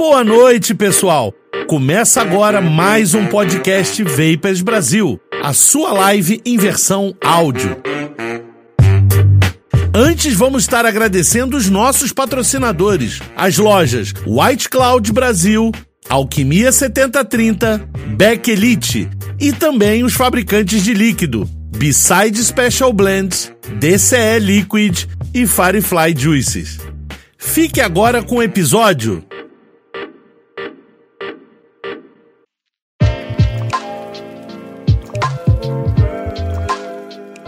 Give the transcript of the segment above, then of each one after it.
Boa noite, pessoal. Começa agora mais um podcast Vapers Brasil, a sua live em versão áudio. Antes, vamos estar agradecendo os nossos patrocinadores, as lojas White Cloud Brasil, Alquimia 7030, Beck Elite e também os fabricantes de líquido, Beside Special Blends, DCE Liquid e Firefly Juices. Fique agora com o episódio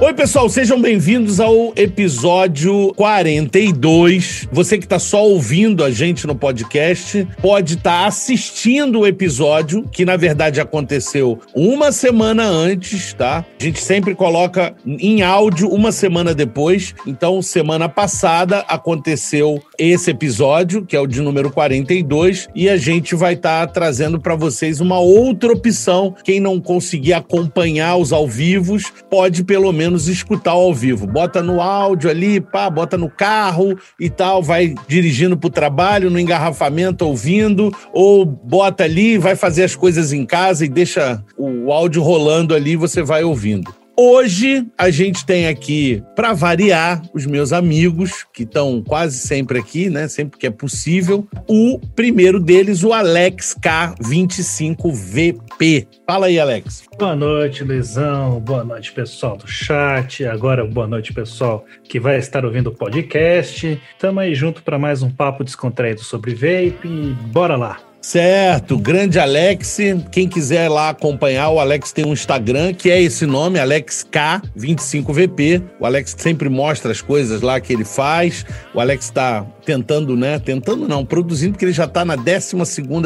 Oi, pessoal, sejam bem-vindos ao episódio 42. Você que está só ouvindo a gente no podcast, pode estar tá assistindo o episódio, que na verdade aconteceu uma semana antes, tá? A gente sempre coloca em áudio uma semana depois. Então, semana passada aconteceu esse episódio, que é o de número 42, e a gente vai estar tá trazendo para vocês uma outra opção. Quem não conseguir acompanhar os ao vivos, pode pelo menos menos escutar ao vivo. Bota no áudio ali, pá, bota no carro e tal, vai dirigindo pro trabalho, no engarrafamento, ouvindo, ou bota ali, vai fazer as coisas em casa e deixa o áudio rolando ali, você vai ouvindo. Hoje a gente tem aqui, para variar, os meus amigos, que estão quase sempre aqui, né? Sempre que é possível. O primeiro deles, o Alex K25VP. Fala aí, Alex. Boa noite, Luizão. Boa noite, pessoal do chat. Agora, boa noite, pessoal que vai estar ouvindo o podcast. Tamo aí junto para mais um papo descontraído sobre vape. Bora lá! Certo, grande Alex. Quem quiser lá acompanhar, o Alex tem um Instagram que é esse nome, AlexK25VP. O Alex sempre mostra as coisas lá que ele faz. O Alex está tentando, né? Tentando não, produzindo, porque ele já está na 12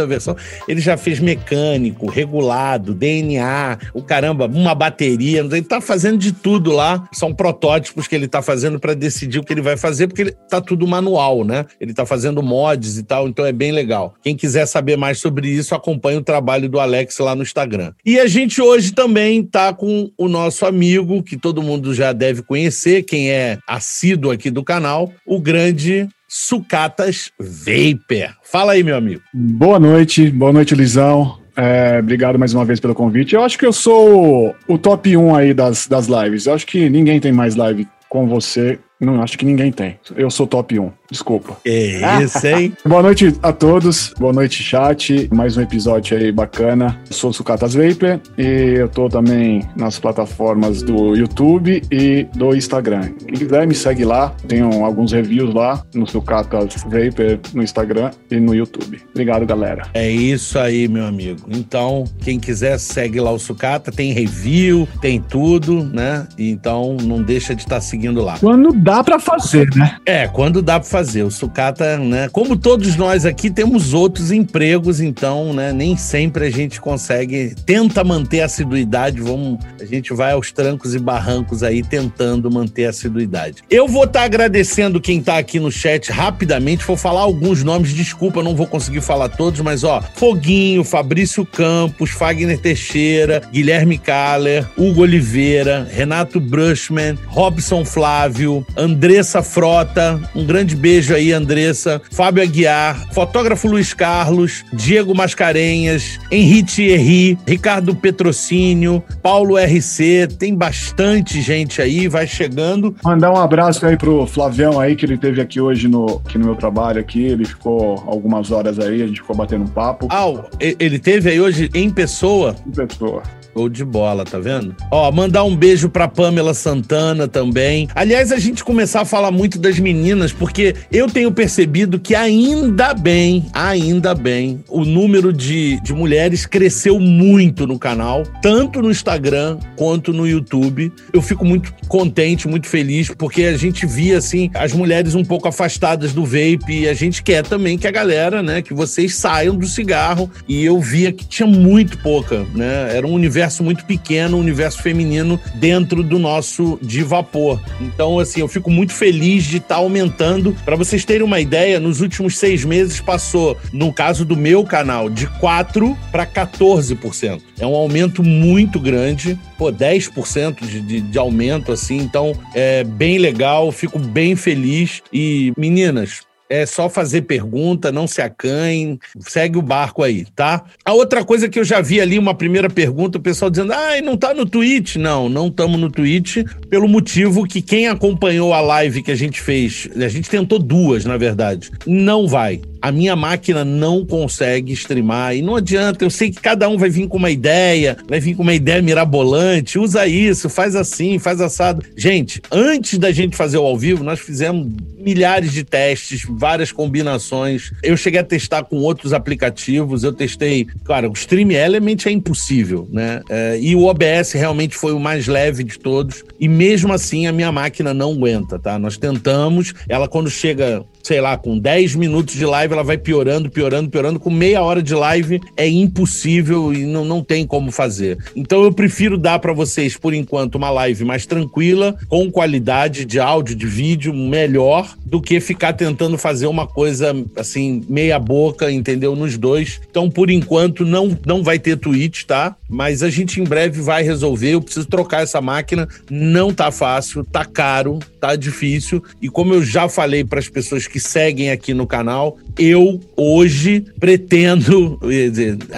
versão. Ele já fez mecânico, regulado, DNA, o caramba, uma bateria. Ele está fazendo de tudo lá. São protótipos que ele está fazendo para decidir o que ele vai fazer, porque ele tá tudo manual, né? Ele está fazendo mods e tal, então é bem legal. Quem quiser saber mais sobre isso, acompanhe o trabalho do Alex lá no Instagram. E a gente hoje também tá com o nosso amigo, que todo mundo já deve conhecer, quem é assíduo aqui do canal, o grande Sucatas Vapor. Fala aí, meu amigo. Boa noite, boa noite, Lisão. É, obrigado mais uma vez pelo convite. Eu acho que eu sou o top 1 aí das, das lives. Eu acho que ninguém tem mais live com você não, acho que ninguém tem. Eu sou top 1. Desculpa. É isso, hein? Boa noite a todos. Boa noite, chat. Mais um episódio aí bacana. Eu sou o Sucatas Vapor e eu tô também nas plataformas do YouTube e do Instagram. Quem quiser me segue lá. Tenho alguns reviews lá no Sucatas Vapor no Instagram e no YouTube. Obrigado, galera. É isso aí, meu amigo. Então, quem quiser, segue lá o Sucata. Tem review, tem tudo, né? Então, não deixa de estar tá seguindo lá. Quando dá para fazer, né? É, quando dá para fazer. O sucata, né? Como todos nós aqui temos outros empregos, então, né? Nem sempre a gente consegue, tenta manter a assiduidade. Vamos, a gente vai aos trancos e barrancos aí tentando manter a assiduidade. Eu vou estar tá agradecendo quem tá aqui no chat rapidamente. Vou falar alguns nomes, desculpa, não vou conseguir falar todos, mas ó, Foguinho, Fabrício Campos, Fagner Teixeira, Guilherme Kaller, Hugo Oliveira, Renato Brushman, Robson Flávio, Andressa Frota, um grande beijo aí, Andressa, Fábio Aguiar, fotógrafo Luiz Carlos, Diego Mascarenhas, Henrique Herri, Ricardo Petrocínio, Paulo RC, tem bastante gente aí, vai chegando. Mandar um abraço aí pro Flavião aí, que ele teve aqui hoje no, aqui no meu trabalho aqui, ele ficou algumas horas aí, a gente ficou batendo um papo. Ah, ele teve aí hoje em pessoa? Em pessoa. Ou de bola, tá vendo? Ó, mandar um beijo pra Pamela Santana também. Aliás, a gente começar a falar muito das meninas, porque eu tenho percebido que ainda bem, ainda bem, o número de, de mulheres cresceu muito no canal, tanto no Instagram quanto no YouTube. Eu fico muito contente, muito feliz, porque a gente via, assim, as mulheres um pouco afastadas do vape e a gente quer também que a galera, né, que vocês saiam do cigarro. E eu via que tinha muito pouca, né? Era um universo universo muito pequeno, universo feminino dentro do nosso de vapor. Então, assim, eu fico muito feliz de estar tá aumentando. Para vocês terem uma ideia, nos últimos seis meses passou, no caso do meu canal, de 4% para 14%. É um aumento muito grande, pô, 10% de, de, de aumento, assim. Então, é bem legal, fico bem feliz. E, meninas, É só fazer pergunta, não se acanhem, segue o barco aí, tá? A outra coisa que eu já vi ali, uma primeira pergunta, o pessoal dizendo, ah, não tá no Twitch. Não, não estamos no Twitch, pelo motivo que quem acompanhou a live que a gente fez, a gente tentou duas, na verdade, não vai a minha máquina não consegue streamar. E não adianta, eu sei que cada um vai vir com uma ideia, vai vir com uma ideia mirabolante, usa isso, faz assim, faz assado. Gente, antes da gente fazer o ao vivo, nós fizemos milhares de testes, várias combinações. Eu cheguei a testar com outros aplicativos, eu testei. Cara, o Stream Element é impossível, né? É, e o OBS realmente foi o mais leve de todos. E mesmo assim, a minha máquina não aguenta, tá? Nós tentamos, ela quando chega sei lá, com 10 minutos de live, ela vai piorando, piorando, piorando. Com meia hora de live é impossível e não, não tem como fazer. Então eu prefiro dar para vocês, por enquanto, uma live mais tranquila, com qualidade de áudio, de vídeo melhor, do que ficar tentando fazer uma coisa assim, meia boca, entendeu? Nos dois. Então, por enquanto, não, não vai ter Twitch, tá? Mas a gente em breve vai resolver. Eu preciso trocar essa máquina. Não tá fácil, tá caro, tá difícil. E como eu já falei para as pessoas que que seguem aqui no canal, eu hoje pretendo,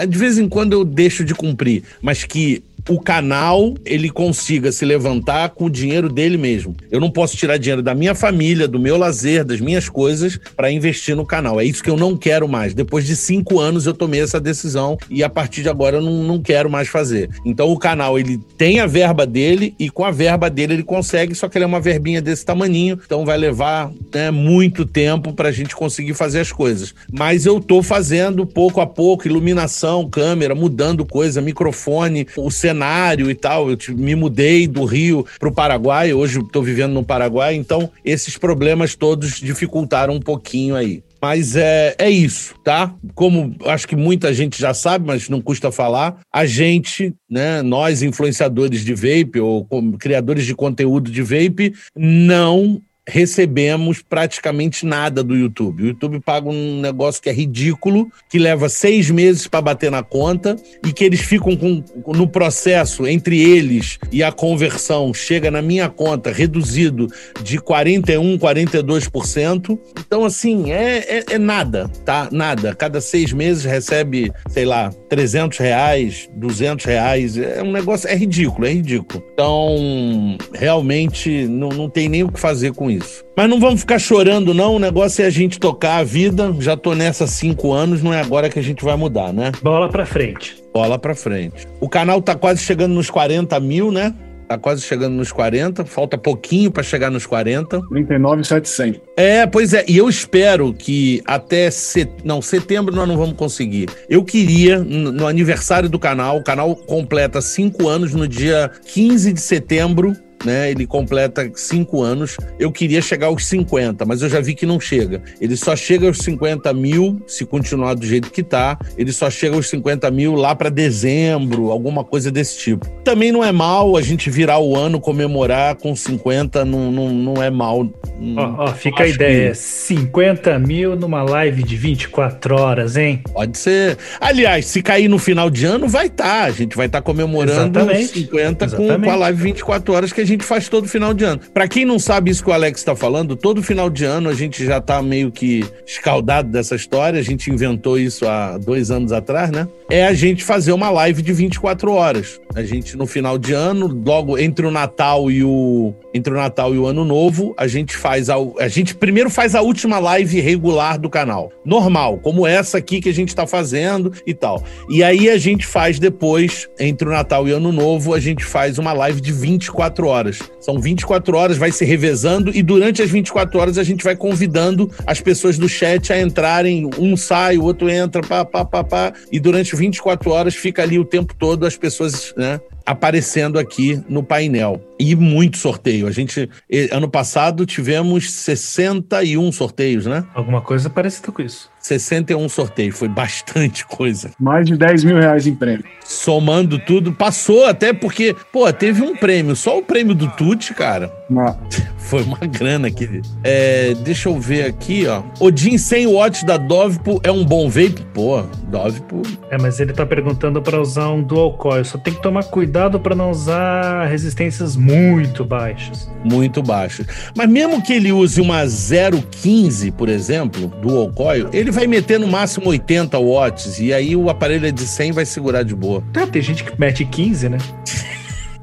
de vez em quando eu deixo de cumprir, mas que o canal ele consiga se levantar com o dinheiro dele mesmo. Eu não posso tirar dinheiro da minha família, do meu lazer, das minhas coisas para investir no canal. É isso que eu não quero mais. Depois de cinco anos eu tomei essa decisão e a partir de agora eu não, não quero mais fazer. Então o canal ele tem a verba dele e com a verba dele ele consegue, só que ele é uma verbinha desse tamaninho, então vai levar né, muito tempo para a gente conseguir fazer as coisas. Mas eu tô fazendo pouco a pouco, iluminação, câmera, mudando coisa, microfone, o cenário cenário e tal. Eu me mudei do Rio para o Paraguai, hoje estou vivendo no Paraguai, então esses problemas todos dificultaram um pouquinho aí. Mas é, é isso, tá? Como acho que muita gente já sabe, mas não custa falar, a gente, né, nós influenciadores de vape ou criadores de conteúdo de vape, não recebemos praticamente nada do YouTube. O YouTube paga um negócio que é ridículo, que leva seis meses para bater na conta e que eles ficam com, no processo entre eles e a conversão chega na minha conta reduzido de 41, 42%. Então, assim, é, é, é nada, tá? Nada. Cada seis meses recebe, sei lá, 300 reais, 200 reais. É um negócio, é ridículo, é ridículo. Então, realmente, não, não tem nem o que fazer com isso isso. Mas não vamos ficar chorando, não. O negócio é a gente tocar a vida. Já tô nessa há cinco anos, não é agora que a gente vai mudar, né? Bola pra frente. Bola pra frente. O canal tá quase chegando nos 40 mil, né? Tá quase chegando nos 40, falta pouquinho para chegar nos 40. 39,700. É, pois é, e eu espero que até set... não, setembro nós não vamos conseguir. Eu queria no aniversário do canal, o canal completa cinco anos no dia 15 de setembro né? Ele completa cinco anos. Eu queria chegar aos 50, mas eu já vi que não chega. Ele só chega aos 50 mil, se continuar do jeito que tá. Ele só chega aos 50 mil lá para dezembro, alguma coisa desse tipo. Também não é mal a gente virar o ano, comemorar com 50, não, não, não é mal. Ó, ó fica a ideia: que... 50 mil numa live de 24 horas, hein? Pode ser. Aliás, se cair no final de ano, vai estar. Tá. A gente vai estar tá comemorando Exatamente. 50 com, com a live 24 horas que a gente faz todo final de ano. Para quem não sabe isso que o Alex está falando, todo final de ano a gente já tá meio que escaldado dessa história. A gente inventou isso há dois anos atrás, né? É a gente fazer uma live de 24 horas. A gente, no final de ano, logo entre o Natal e o. Entre o Natal e o Ano Novo, a gente faz a. A gente primeiro faz a última live regular do canal. Normal, como essa aqui que a gente tá fazendo e tal. E aí a gente faz depois, entre o Natal e o Ano Novo, a gente faz uma live de 24 horas horas. São 24 horas, vai se revezando e durante as 24 horas a gente vai convidando as pessoas do chat a entrarem. Um sai, o outro entra, pá, pá, pá, pá. E durante 24 horas fica ali o tempo todo as pessoas, né? Aparecendo aqui no painel. E muito sorteio. A gente, ano passado, tivemos 61 sorteios, né? Alguma coisa parecida com isso. 61 sorteios, foi bastante coisa. Mais de 10 mil reais em prêmio. Somando tudo, passou até porque, pô, teve um prêmio, só o prêmio do Tuti, cara. Não. Foi uma grana aqui. É, deixa eu ver aqui, ó. Odin 100 watts da Dove é um bom vape? Pô, Dove por. É, mas ele tá perguntando para usar um dual coil. Só tem que tomar cuidado para não usar resistências muito baixas. Muito baixas. Mas mesmo que ele use uma 015, por exemplo, dual coil, ele vai meter no máximo 80 watts e aí o aparelho é de 100 vai segurar de boa. Tá, tem gente que mete 15, né?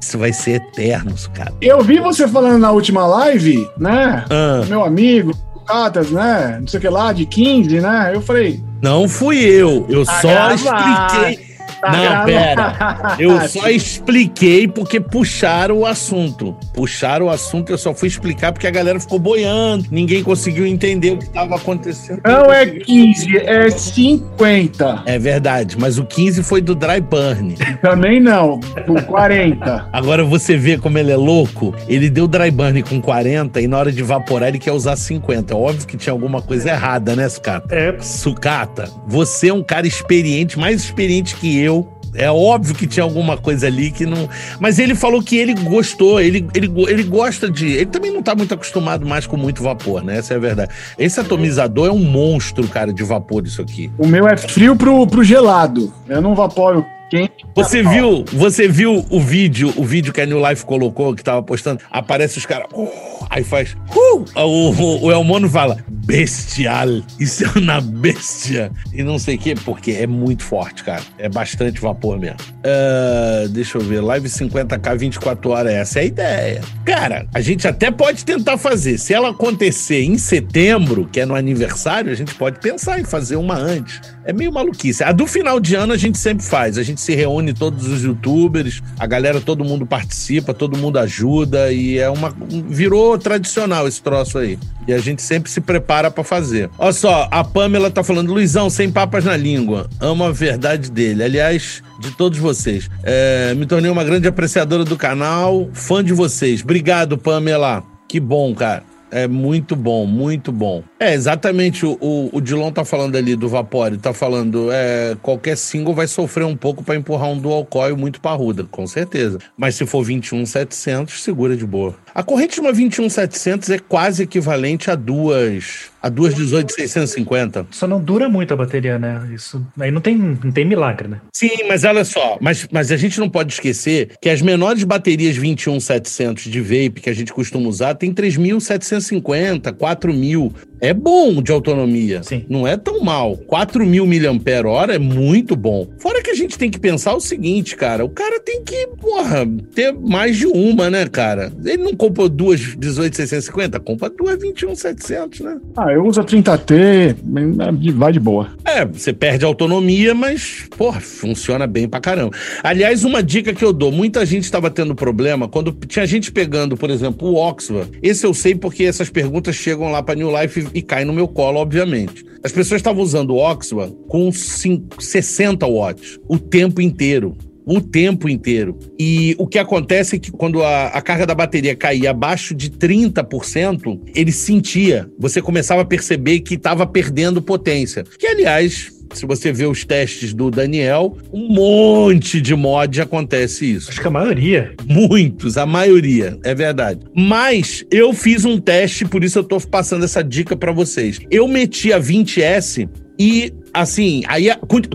Isso vai ser eterno, cara. Eu vi você falando na última live, né? Ah. Meu amigo, Catas, né? Não sei o que lá, de 15, né? Eu falei. Não fui eu, eu só expliquei. Tá Não, gravado. pera. Eu só expliquei porque puxaram o assunto. Puxaram o assunto, eu só fui explicar porque a galera ficou boiando. Ninguém conseguiu entender o que estava acontecendo. Não é 15, é 50. É verdade, mas o 15 foi do Dry Burn. Também não, com 40. Agora você vê como ele é louco. Ele deu Dry Burn com 40 e na hora de evaporar ele quer usar 50. Óbvio que tinha alguma coisa errada, né, Sucata? É, Sucata, você é um cara experiente, mais experiente que eu. É óbvio que tinha alguma coisa ali que não. Mas ele falou que ele gostou, ele, ele, ele gosta de. Ele também não tá muito acostumado mais com muito vapor, né? Essa é a verdade. Esse atomizador é um monstro, cara, de vapor, isso aqui. O meu é frio pro, pro gelado. Eu não vaporo. Você viu, você viu o vídeo, o vídeo que a New Life colocou, que tava postando? Aparece os caras. "Uh", aí faz. "Uh", o, o, o Elmono fala: bestial. Isso é uma bestia. E não sei o quê, porque é muito forte, cara. É bastante vapor mesmo. Ah, deixa eu ver. Live 50k 24 horas. Essa é a ideia. Cara, a gente até pode tentar fazer. Se ela acontecer em setembro, que é no aniversário, a gente pode pensar em fazer uma antes. É meio maluquice. A do final de ano a gente sempre faz. A gente se reúne todos os youtubers, a galera, todo mundo participa, todo mundo ajuda e é uma. Virou tradicional esse troço aí. E a gente sempre se prepara pra fazer. Olha só, a Pamela tá falando, Luizão, sem papas na língua. Amo a verdade dele. Aliás, de todos vocês. É, me tornei uma grande apreciadora do canal, fã de vocês. Obrigado, Pamela. Que bom, cara. É muito bom, muito bom. É, exatamente. O, o, Dilon tá falando ali do Vapore, tá falando. É, qualquer single vai sofrer um pouco pra empurrar um dual coil muito parruda, com certeza. Mas se for 21700, segura de boa. A corrente de uma 21700 é quase equivalente a duas. A duas 18650. só não dura muito a bateria, né? Isso aí não tem, não tem milagre, né? Sim, mas olha só, mas, mas a gente não pode esquecer que as menores baterias 21700 de vape que a gente costuma usar tem 3750, 4000. É bom de autonomia. Sim. Não é tão mal. 4000 mAh é muito bom. Fora que a gente tem que pensar o seguinte, cara, o cara tem que, porra, ter mais de uma, né, cara? Ele não compra duas 18650, compra duas 21700, né? Ah, eu uso a 30T, vai de boa. É, você perde a autonomia, mas, porra, funciona bem pra caramba. Aliás, uma dica que eu dou: muita gente estava tendo problema quando tinha gente pegando, por exemplo, o Oxford. Esse eu sei porque essas perguntas chegam lá pra New Life e, caem no meu colo, obviamente. As pessoas estavam usando o Oxford com cinco- 60 watts o tempo inteiro. O tempo inteiro. E o que acontece é que quando a, a carga da bateria caía abaixo de 30%, ele sentia. Você começava a perceber que estava perdendo potência. Que, aliás, se você vê os testes do Daniel, um monte de mod acontece isso. Acho que a maioria. Muitos, a maioria, é verdade. Mas eu fiz um teste, por isso eu tô passando essa dica pra vocês. Eu meti a 20S e assim, aí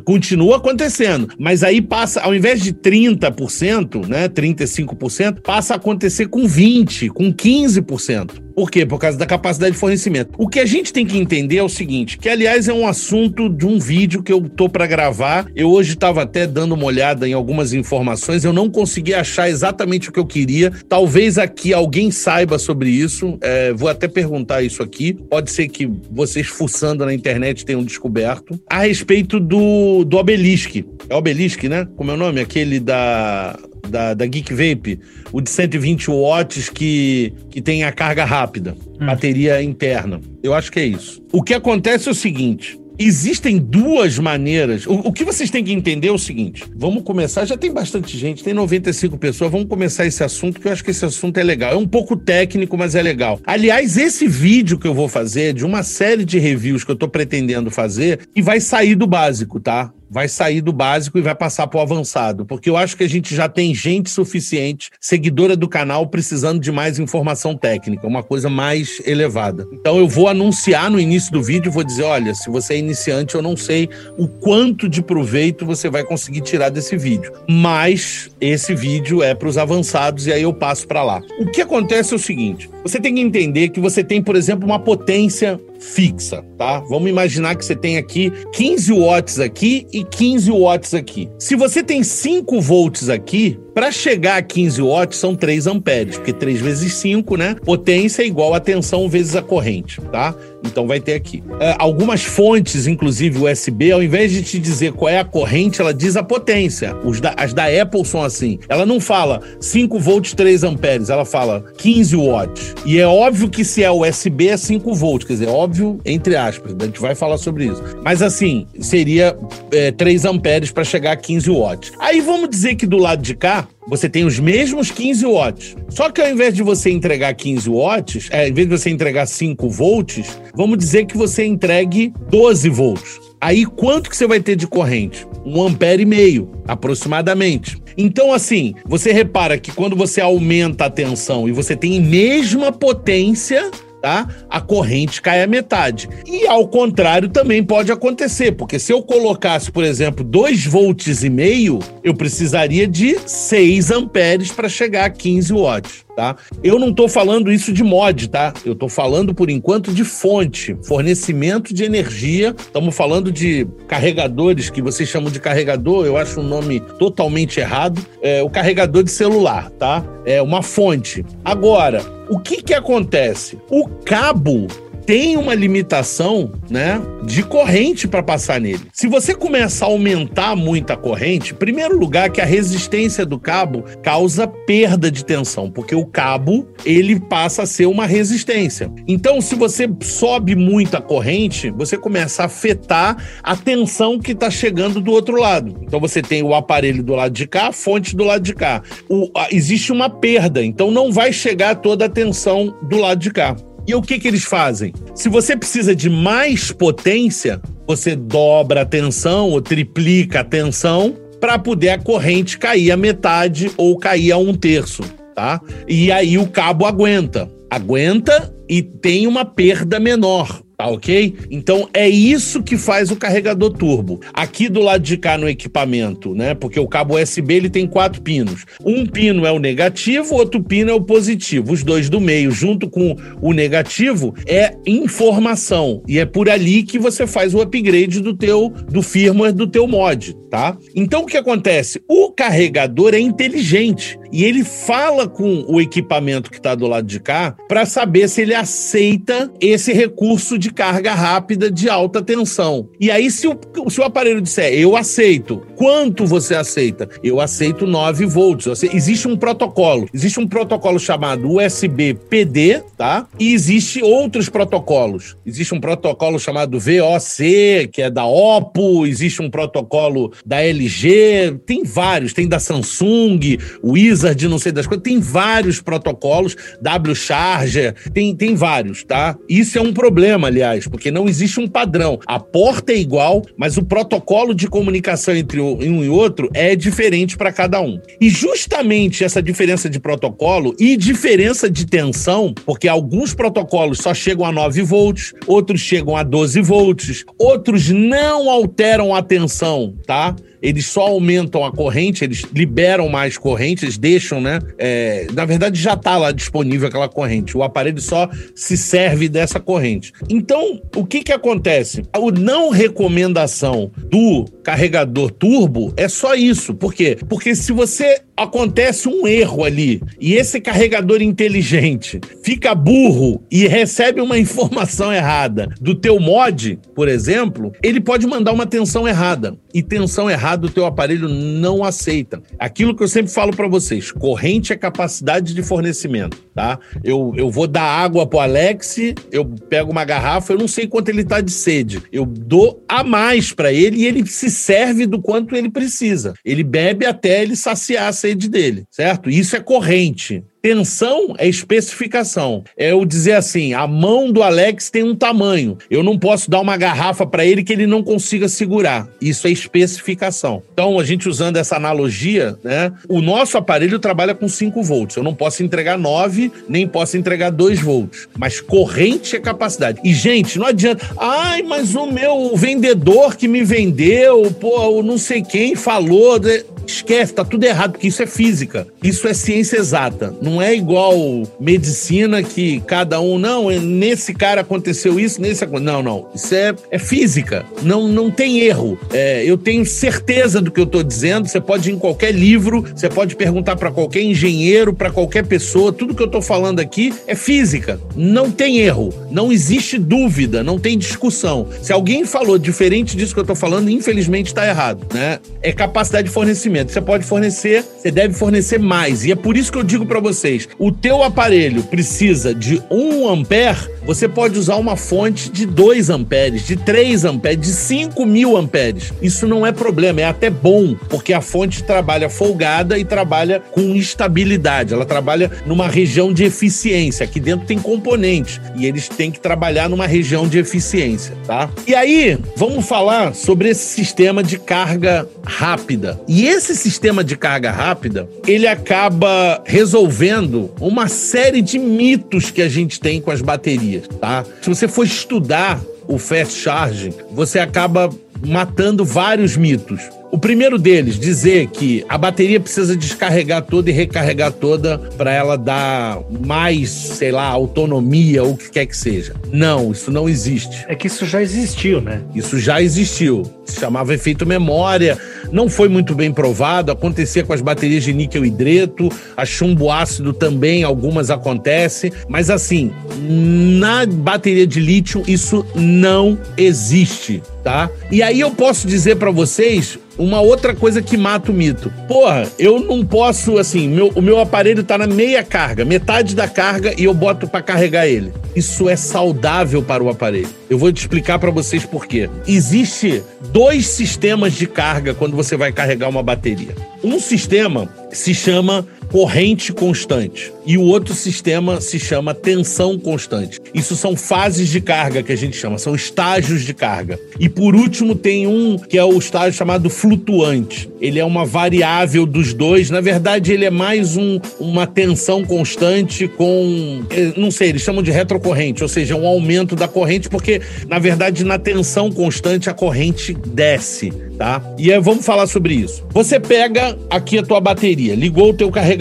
continua acontecendo, mas aí passa, ao invés de 30%, né, 35%, passa a acontecer com 20, com 15%. Por quê? Por causa da capacidade de fornecimento. O que a gente tem que entender é o seguinte, que aliás é um assunto de um vídeo que eu tô pra gravar. Eu hoje estava até dando uma olhada em algumas informações, eu não consegui achar exatamente o que eu queria. Talvez aqui alguém saiba sobre isso. É, vou até perguntar isso aqui. Pode ser que vocês fuçando na internet tenham descoberto. A respeito do, do Obelisk. É Obelisk, né? Como é o nome? Aquele da, da, da Geek Vape, o de 120 watts que, que tem a carga rápida, bateria interna. Eu acho que é isso. O que acontece é o seguinte. Existem duas maneiras. O, o que vocês têm que entender é o seguinte: vamos começar. Já tem bastante gente, tem 95 pessoas. Vamos começar esse assunto, que eu acho que esse assunto é legal. É um pouco técnico, mas é legal. Aliás, esse vídeo que eu vou fazer é de uma série de reviews que eu tô pretendendo fazer e vai sair do básico, tá? Vai sair do básico e vai passar para o avançado, porque eu acho que a gente já tem gente suficiente, seguidora do canal, precisando de mais informação técnica, uma coisa mais elevada. Então eu vou anunciar no início do vídeo, vou dizer, olha, se você é iniciante, eu não sei o quanto de proveito você vai conseguir tirar desse vídeo, mas esse vídeo é para os avançados e aí eu passo para lá. O que acontece é o seguinte, você tem que entender que você tem, por exemplo, uma potência fixa, tá? Vamos imaginar que você tem aqui 15 watts aqui e 15 watts aqui. Se você tem 5 volts aqui, para chegar a 15 watts são 3 amperes, porque 3 vezes 5, né? Potência é igual a tensão vezes a corrente, tá? Então vai ter aqui. É, algumas fontes, inclusive USB, ao invés de te dizer qual é a corrente, ela diz a potência. Da, as da Apple são assim. Ela não fala 5 volts, 3 amperes, ela fala 15 watts. E é óbvio que se é USB é 5 volts, quer dizer, óbvio, entre aspas. A gente vai falar sobre isso. Mas assim, seria é, 3 amperes para chegar a 15 watts. Aí vamos dizer que do lado de cá, você tem os mesmos 15 watts. Só que ao invés de você entregar 15 watts, é, ao invés de você entregar 5 volts, vamos dizer que você entregue 12 volts. Aí quanto que você vai ter de corrente? Um ampere e meio, aproximadamente. Então, assim, você repara que quando você aumenta a tensão e você tem mesma potência, tá? A corrente cai a metade. E ao contrário também pode acontecer, porque se eu colocasse, por exemplo, 2 volts e meio, eu precisaria de 6 amperes para chegar a 15 watts tá? Eu não estou falando isso de mod, tá? Eu estou falando, por enquanto, de fonte, fornecimento de energia. Estamos falando de carregadores, que vocês chamam de carregador, eu acho um nome totalmente errado. É o carregador de celular, tá? É uma fonte. Agora, o que que acontece? O cabo tem uma limitação, né, de corrente para passar nele. Se você começa a aumentar muito a corrente, primeiro lugar que a resistência do cabo causa perda de tensão, porque o cabo ele passa a ser uma resistência. Então, se você sobe muito a corrente, você começa a afetar a tensão que está chegando do outro lado. Então, você tem o aparelho do lado de cá, a fonte do lado de cá. O, a, existe uma perda, então não vai chegar toda a tensão do lado de cá. E o que, que eles fazem? Se você precisa de mais potência, você dobra a tensão ou triplica a tensão para poder a corrente cair a metade ou cair a um terço, tá? E aí o cabo aguenta. Aguenta e tem uma perda menor. Tá ok? Então é isso que faz o carregador turbo. Aqui do lado de cá no equipamento, né? Porque o cabo USB ele tem quatro pinos. Um pino é o negativo, outro pino é o positivo. Os dois do meio, junto com o negativo, é informação. E é por ali que você faz o upgrade do teu do firmware do teu mod, tá? Então o que acontece? O carregador é inteligente e ele fala com o equipamento que está do lado de cá para saber se ele aceita esse recurso de carga rápida de alta tensão. E aí, se o, se o aparelho disser eu aceito, quanto você aceita? Eu aceito 9 volts. Existe um protocolo. Existe um protocolo chamado USB PD, tá? E existe outros protocolos. Existe um protocolo chamado VOC, que é da Oppo, existe um protocolo da LG, tem vários, tem da Samsung, Wizard, não sei das coisas, tem vários protocolos, W Charger, tem, tem vários, tá? Isso é um problema, aliás aliás, porque não existe um padrão. A porta é igual, mas o protocolo de comunicação entre um e outro é diferente para cada um. E justamente essa diferença de protocolo e diferença de tensão, porque alguns protocolos só chegam a 9 volts, outros chegam a 12 volts, outros não alteram a tensão, tá? Eles só aumentam a corrente, eles liberam mais corrente, eles deixam, né? É, na verdade, já está lá disponível aquela corrente. O aparelho só se serve dessa corrente. Então, o que que acontece? A não recomendação do carregador turbo é só isso. Por quê? Porque se você acontece um erro ali e esse carregador inteligente fica burro e recebe uma informação errada do teu mod, por exemplo, ele pode mandar uma tensão errada. E tensão errada o teu aparelho não aceita. Aquilo que eu sempre falo para vocês, corrente é capacidade de fornecimento, tá? Eu, eu vou dar água pro Alex, eu pego uma garrafa, eu não sei quanto ele tá de sede. Eu dou a mais para ele e ele se serve do quanto ele precisa. Ele bebe até ele saciar a sede dele, certo? Isso é corrente. Tensão é especificação. É eu dizer assim: a mão do Alex tem um tamanho. Eu não posso dar uma garrafa para ele que ele não consiga segurar. Isso é especificação. Então, a gente usando essa analogia, né? O nosso aparelho trabalha com 5 volts. Eu não posso entregar 9, nem posso entregar 2 volts. Mas corrente é capacidade. E, gente, não adianta. Ai, mas o meu vendedor que me vendeu, pô, não sei quem falou. Esquece, tá tudo errado, porque isso é física. Isso é ciência exata. Não é igual medicina que cada um, não, nesse cara aconteceu isso, nesse Não, não. Isso é, é física. Não, não tem erro. É, eu tenho certeza do que eu tô dizendo. Você pode ir em qualquer livro, você pode perguntar para qualquer engenheiro, para qualquer pessoa. Tudo que eu tô falando aqui é física. Não tem erro. Não existe dúvida, não tem discussão. Se alguém falou diferente disso que eu tô falando, infelizmente está errado, né? É capacidade de fornecimento. Você pode fornecer, você deve fornecer mais. E é por isso que eu digo para vocês: o teu aparelho precisa de 1 ampere, você pode usar uma fonte de 2 amperes, de 3 amperes, de 5 mil amperes. Isso não é problema, é até bom, porque a fonte trabalha folgada e trabalha com estabilidade. Ela trabalha numa região de eficiência. Aqui dentro tem componentes e eles têm que trabalhar numa região de eficiência, tá? E aí, vamos falar sobre esse sistema de carga rápida. E esse sistema de carga rápida, ele acaba resolvendo uma série de mitos que a gente tem com as baterias, tá? Se você for estudar o fast charging, você acaba matando vários mitos. O primeiro deles, dizer que a bateria precisa descarregar toda e recarregar toda para ela dar mais, sei lá, autonomia ou o que quer que seja. Não, isso não existe. É que isso já existiu, né? Isso já existiu. Se chamava efeito memória, não foi muito bem provado, acontecia com as baterias de níquel hidreto, a chumbo ácido também, algumas acontecem, mas assim, na bateria de lítio isso não existe, tá? E aí eu posso dizer para vocês uma outra coisa que mata o mito. Porra, eu não posso, assim, meu, o meu aparelho tá na meia carga, metade da carga e eu boto para carregar ele. Isso é saudável para o aparelho. Eu vou te explicar para vocês por quê. Existe dois sistemas de carga quando você vai carregar uma bateria. Um sistema se chama corrente constante e o outro sistema se chama tensão constante. Isso são fases de carga que a gente chama, são estágios de carga. E por último tem um que é o estágio chamado flutuante. Ele é uma variável dos dois. Na verdade, ele é mais um, uma tensão constante com, eh, não sei, eles chamam de retrocorrente, ou seja, um aumento da corrente, porque na verdade na tensão constante a corrente desce, tá? E aí, vamos falar sobre isso. Você pega aqui a tua bateria, ligou o teu carregador.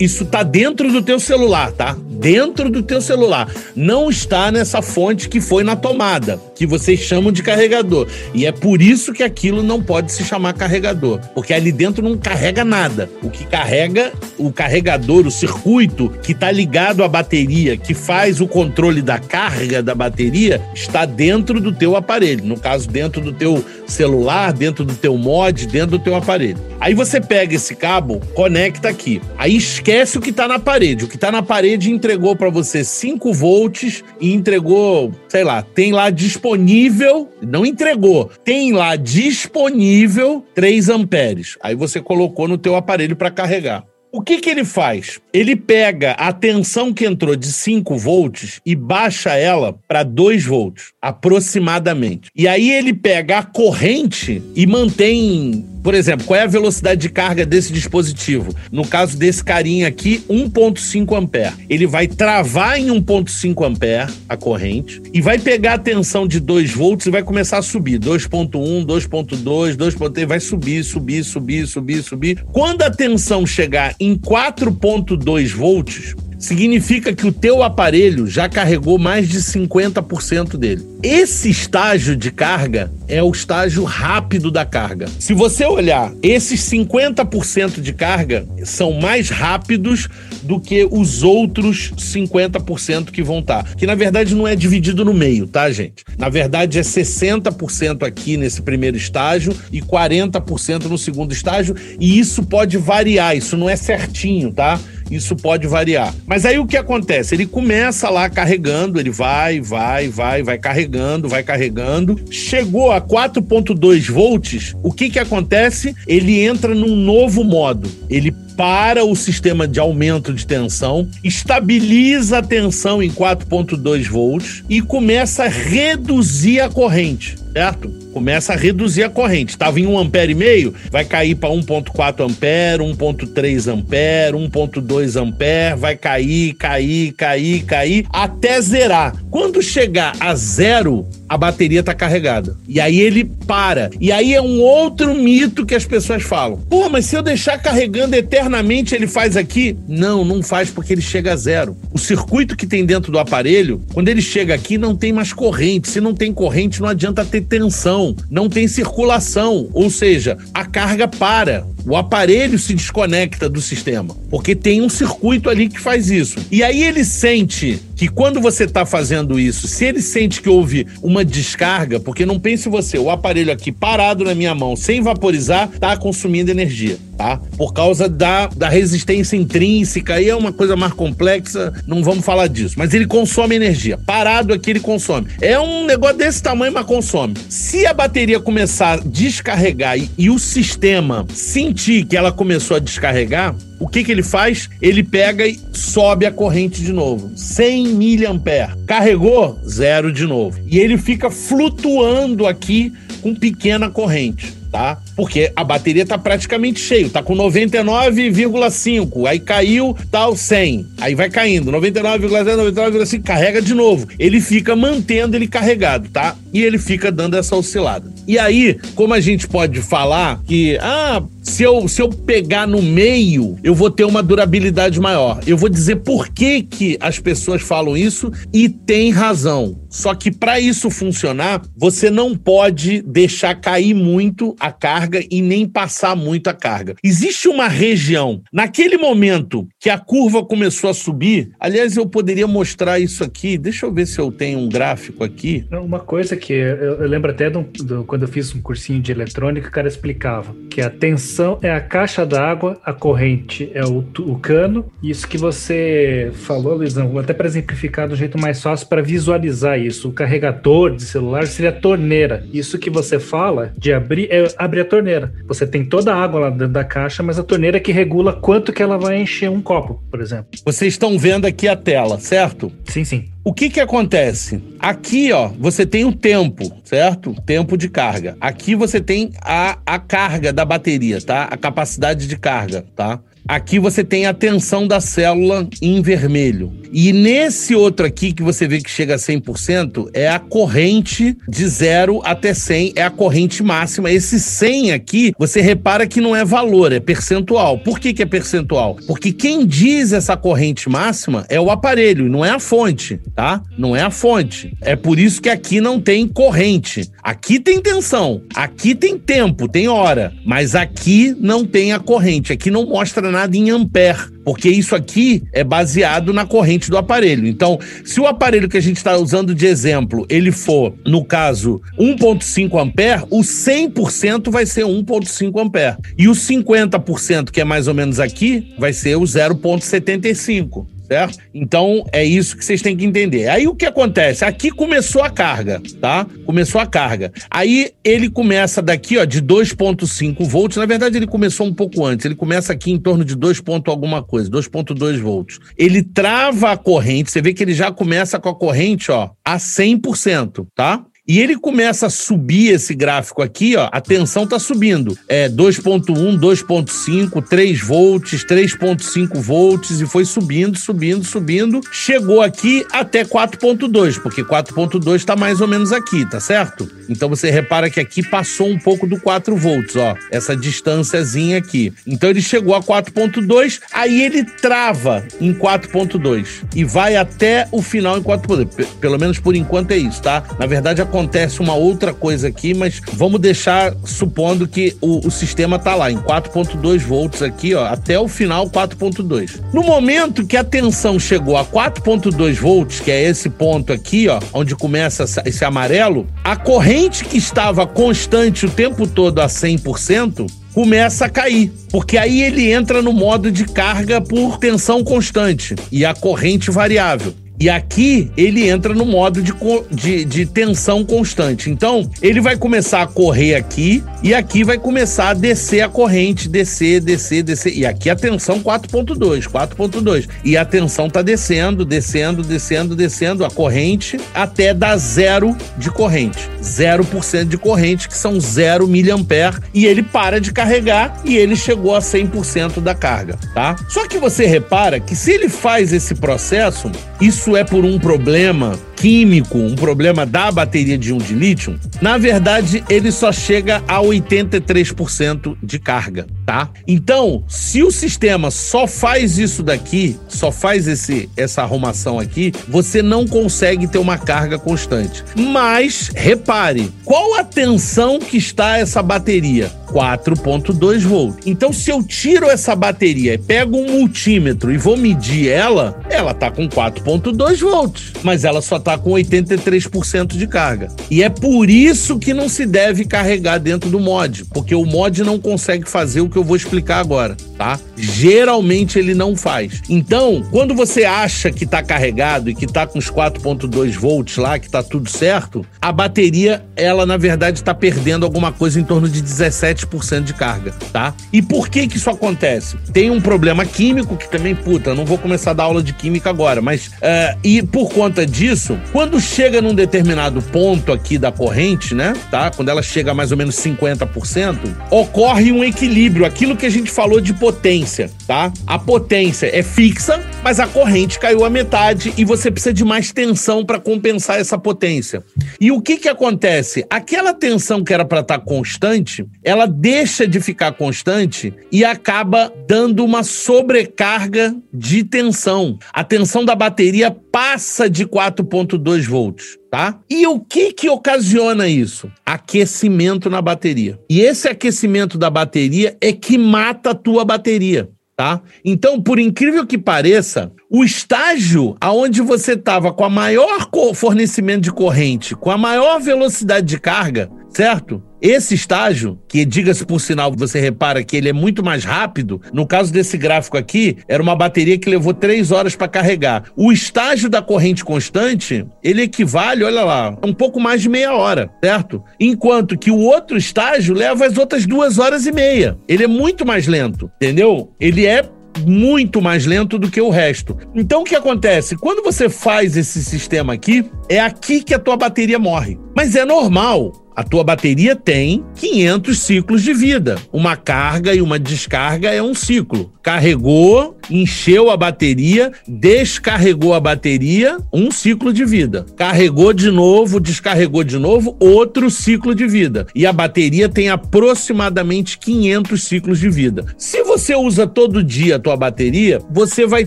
Isso tá dentro do teu celular, tá? Dentro do teu celular. Não está nessa fonte que foi na tomada, que vocês chamam de carregador. E é por isso que aquilo não pode se chamar carregador, porque ali dentro não carrega nada. O que carrega, o carregador, o circuito que está ligado à bateria, que faz o controle da carga da bateria, está dentro do teu aparelho. No caso, dentro do teu celular, dentro do teu mod, dentro do teu aparelho. Aí você pega esse cabo, conecta aqui. Aí esquece o que está na parede. O que está na parede entregou para você 5 volts e entregou, sei lá, tem lá disponível, não entregou, tem lá disponível 3 amperes. Aí você colocou no teu aparelho para carregar. O que, que ele faz? Ele pega a tensão que entrou de 5 volts e baixa ela para 2 volts, aproximadamente. E aí ele pega a corrente e mantém por exemplo, qual é a velocidade de carga desse dispositivo? No caso desse carinha aqui, 1.5 ampere. Ele vai travar em 1.5 ampere a corrente e vai pegar a tensão de 2 volts e vai começar a subir. 2.1, 2.2, 2.3, vai subir, subir, subir, subir, subir. Quando a tensão chegar em 4.2 volts, significa que o teu aparelho já carregou mais de 50% dele. Esse estágio de carga é o estágio rápido da carga. Se você olhar, esses 50% de carga são mais rápidos do que os outros 50% que vão estar. Tá. Que na verdade não é dividido no meio, tá, gente? Na verdade é 60% aqui nesse primeiro estágio e 40% no segundo estágio, e isso pode variar, isso não é certinho, tá? Isso pode variar. Mas aí o que acontece? Ele começa lá carregando, ele vai, vai, vai, vai carregando, vai carregando. Chegou a 4.2 volts, o que que acontece? Ele entra num novo modo. Ele para o sistema de aumento de tensão, estabiliza a tensão em 4.2 volts e começa a reduzir a corrente, certo? começa a reduzir a corrente. Estava em 1 ampere e meio, vai cair para 1.4 ampere, 1.3 ampere, 1.2 ampere, vai cair, cair, cair, cair até zerar. Quando chegar a zero, a bateria está carregada. E aí ele para. E aí é um outro mito que as pessoas falam. Pô, mas se eu deixar carregando eternamente, ele faz aqui? Não, não faz porque ele chega a zero. O circuito que tem dentro do aparelho, quando ele chega aqui, não tem mais corrente. Se não tem corrente, não adianta ter tensão não tem circulação, ou seja, a carga para. O aparelho se desconecta do sistema, porque tem um circuito ali que faz isso. E aí ele sente que quando você está fazendo isso, se ele sente que houve uma descarga, porque não pense você, o aparelho aqui parado na minha mão, sem vaporizar, está consumindo energia, tá? Por causa da, da resistência intrínseca, aí é uma coisa mais complexa, não vamos falar disso. Mas ele consome energia. Parado aqui, ele consome. É um negócio desse tamanho, mas consome. Se a bateria começar a descarregar e, e o sistema sentir que ela começou a descarregar, o que, que ele faz? Ele pega e sobe a corrente de novo. 100 mAh. Carregou? Zero de novo. E ele fica flutuando aqui com pequena corrente tá? Porque a bateria tá praticamente cheio, tá com 99,5, aí caiu, tal 100, aí vai caindo, 99,0, 99,5, carrega de novo. Ele fica mantendo ele carregado, tá? E ele fica dando essa oscilada. E aí, como a gente pode falar que, ah, se eu, se eu pegar no meio, eu vou ter uma durabilidade maior. Eu vou dizer por que, que as pessoas falam isso e tem razão. Só que para isso funcionar, você não pode deixar cair muito a carga e nem passar muito a carga. Existe uma região, naquele momento que a curva começou a subir, aliás, eu poderia mostrar isso aqui. Deixa eu ver se eu tenho um gráfico aqui. Uma coisa que eu, eu lembro até do, do, quando eu fiz um cursinho de eletrônica, o cara explicava que a tensão é a caixa d'água, a corrente é o, o cano. Isso que você falou, Luizão, até para exemplificar do jeito mais fácil para visualizar isso. O carregador de celular seria a torneira. Isso que você fala de abrir é abrir a torneira. Você tem toda a água lá dentro da caixa, mas a torneira é que regula quanto que ela vai encher um copo, por exemplo. Vocês estão vendo aqui a tela, certo? Sim, sim. O que que acontece? Aqui, ó, você tem o tempo, certo? Tempo de carga. Aqui você tem a, a carga da bateria, tá? A capacidade de carga, tá? Aqui você tem a tensão da célula em vermelho. E nesse outro aqui que você vê que chega a 100%, é a corrente de 0 até 100, é a corrente máxima. Esse 100 aqui, você repara que não é valor, é percentual. Por que, que é percentual? Porque quem diz essa corrente máxima é o aparelho, não é a fonte, tá? Não é a fonte. É por isso que aqui não tem corrente. Aqui tem tensão, aqui tem tempo, tem hora, mas aqui não tem a corrente. Aqui não mostra nada em ampere porque isso aqui é baseado na corrente do aparelho. Então, se o aparelho que a gente está usando de exemplo, ele for, no caso, 1.5 ampere, o 100% vai ser 1.5 ampere. E o 50%, que é mais ou menos aqui, vai ser o 0.75 certo? Então é isso que vocês têm que entender. Aí o que acontece? Aqui começou a carga, tá? Começou a carga. Aí ele começa daqui, ó, de 2.5 volts. Na verdade, ele começou um pouco antes. Ele começa aqui em torno de 2. alguma coisa, 2.2 volts. Ele trava a corrente, você vê que ele já começa com a corrente, ó, a 100%, tá? E ele começa a subir esse gráfico aqui, ó, a tensão tá subindo. É 2.1, 2.5, 3 volts, 3.5 volts e foi subindo, subindo, subindo. Chegou aqui até 4.2, porque 4.2 tá mais ou menos aqui, tá certo? Então você repara que aqui passou um pouco do 4 volts, ó, essa distânciazinha aqui. Então ele chegou a 4.2, aí ele trava em 4.2 e vai até o final em 4.2. Pelo menos por enquanto é isso, tá? Na verdade a acontece uma outra coisa aqui, mas vamos deixar supondo que o, o sistema tá lá em 4.2 volts aqui, ó, até o final 4.2. No momento que a tensão chegou a 4.2 volts, que é esse ponto aqui, ó, onde começa esse amarelo, a corrente que estava constante o tempo todo a 100%, começa a cair, porque aí ele entra no modo de carga por tensão constante e a corrente variável. E aqui ele entra no modo de, de, de tensão constante. Então, ele vai começar a correr aqui e aqui vai começar a descer a corrente, descer, descer, descer. E aqui a tensão 4.2, 4.2. E a tensão tá descendo, descendo, descendo, descendo a corrente até dar zero de corrente. 0% de corrente, que são 0 miliampere, e ele para de carregar e ele chegou a 100% da carga, tá? Só que você repara que se ele faz esse processo, isso é por um problema químico, um problema da bateria de um de lítio, na verdade ele só chega a 83% de carga, tá? Então, se o sistema só faz isso daqui, só faz esse essa arrumação aqui, você não consegue ter uma carga constante. Mas repare, qual a tensão que está essa bateria? 4.2 volts. Então, se eu tiro essa bateria e pego um multímetro e vou medir ela, ela tá com 4.2 volts, mas ela só tá com 83% de carga. E é por isso que não se deve carregar dentro do mod, porque o mod não consegue fazer o que eu vou explicar agora, tá? Geralmente ele não faz. Então, quando você acha que tá carregado e que tá com os 4.2 volts lá, que tá tudo certo, a bateria, ela na verdade tá perdendo alguma coisa em torno de 17% de carga, tá? E por que que isso acontece? Tem um problema químico que também, puta, não vou começar a dar aula de química agora, mas uh, e por conta disso, quando chega num determinado ponto aqui da corrente, né? Tá? Quando ela chega a mais ou menos 50%, ocorre um equilíbrio, aquilo que a gente falou de potência, tá? A potência é fixa, mas a corrente caiu a metade e você precisa de mais tensão para compensar essa potência. E o que que acontece? Aquela tensão que era para estar tá constante, ela deixa de ficar constante e acaba dando uma sobrecarga de tensão. A tensão da bateria passa de 4.2 volts, tá? E o que que ocasiona isso? Aquecimento na bateria. E esse aquecimento da bateria é que mata a tua bateria, tá? Então, por incrível que pareça, o estágio aonde você estava com a maior fornecimento de corrente, com a maior velocidade de carga, certo? Esse estágio, que diga-se por sinal, você repara que ele é muito mais rápido. No caso desse gráfico aqui, era uma bateria que levou três horas para carregar. O estágio da corrente constante, ele equivale, olha lá, um pouco mais de meia hora, certo? Enquanto que o outro estágio leva as outras duas horas e meia. Ele é muito mais lento, entendeu? Ele é muito mais lento do que o resto. Então o que acontece? Quando você faz esse sistema aqui, é aqui que a tua bateria morre. Mas é normal. A tua bateria tem 500 ciclos de vida. Uma carga e uma descarga é um ciclo. Carregou, encheu a bateria, descarregou a bateria, um ciclo de vida. Carregou de novo, descarregou de novo, outro ciclo de vida. E a bateria tem aproximadamente 500 ciclos de vida. Se você usa todo dia a tua bateria, você vai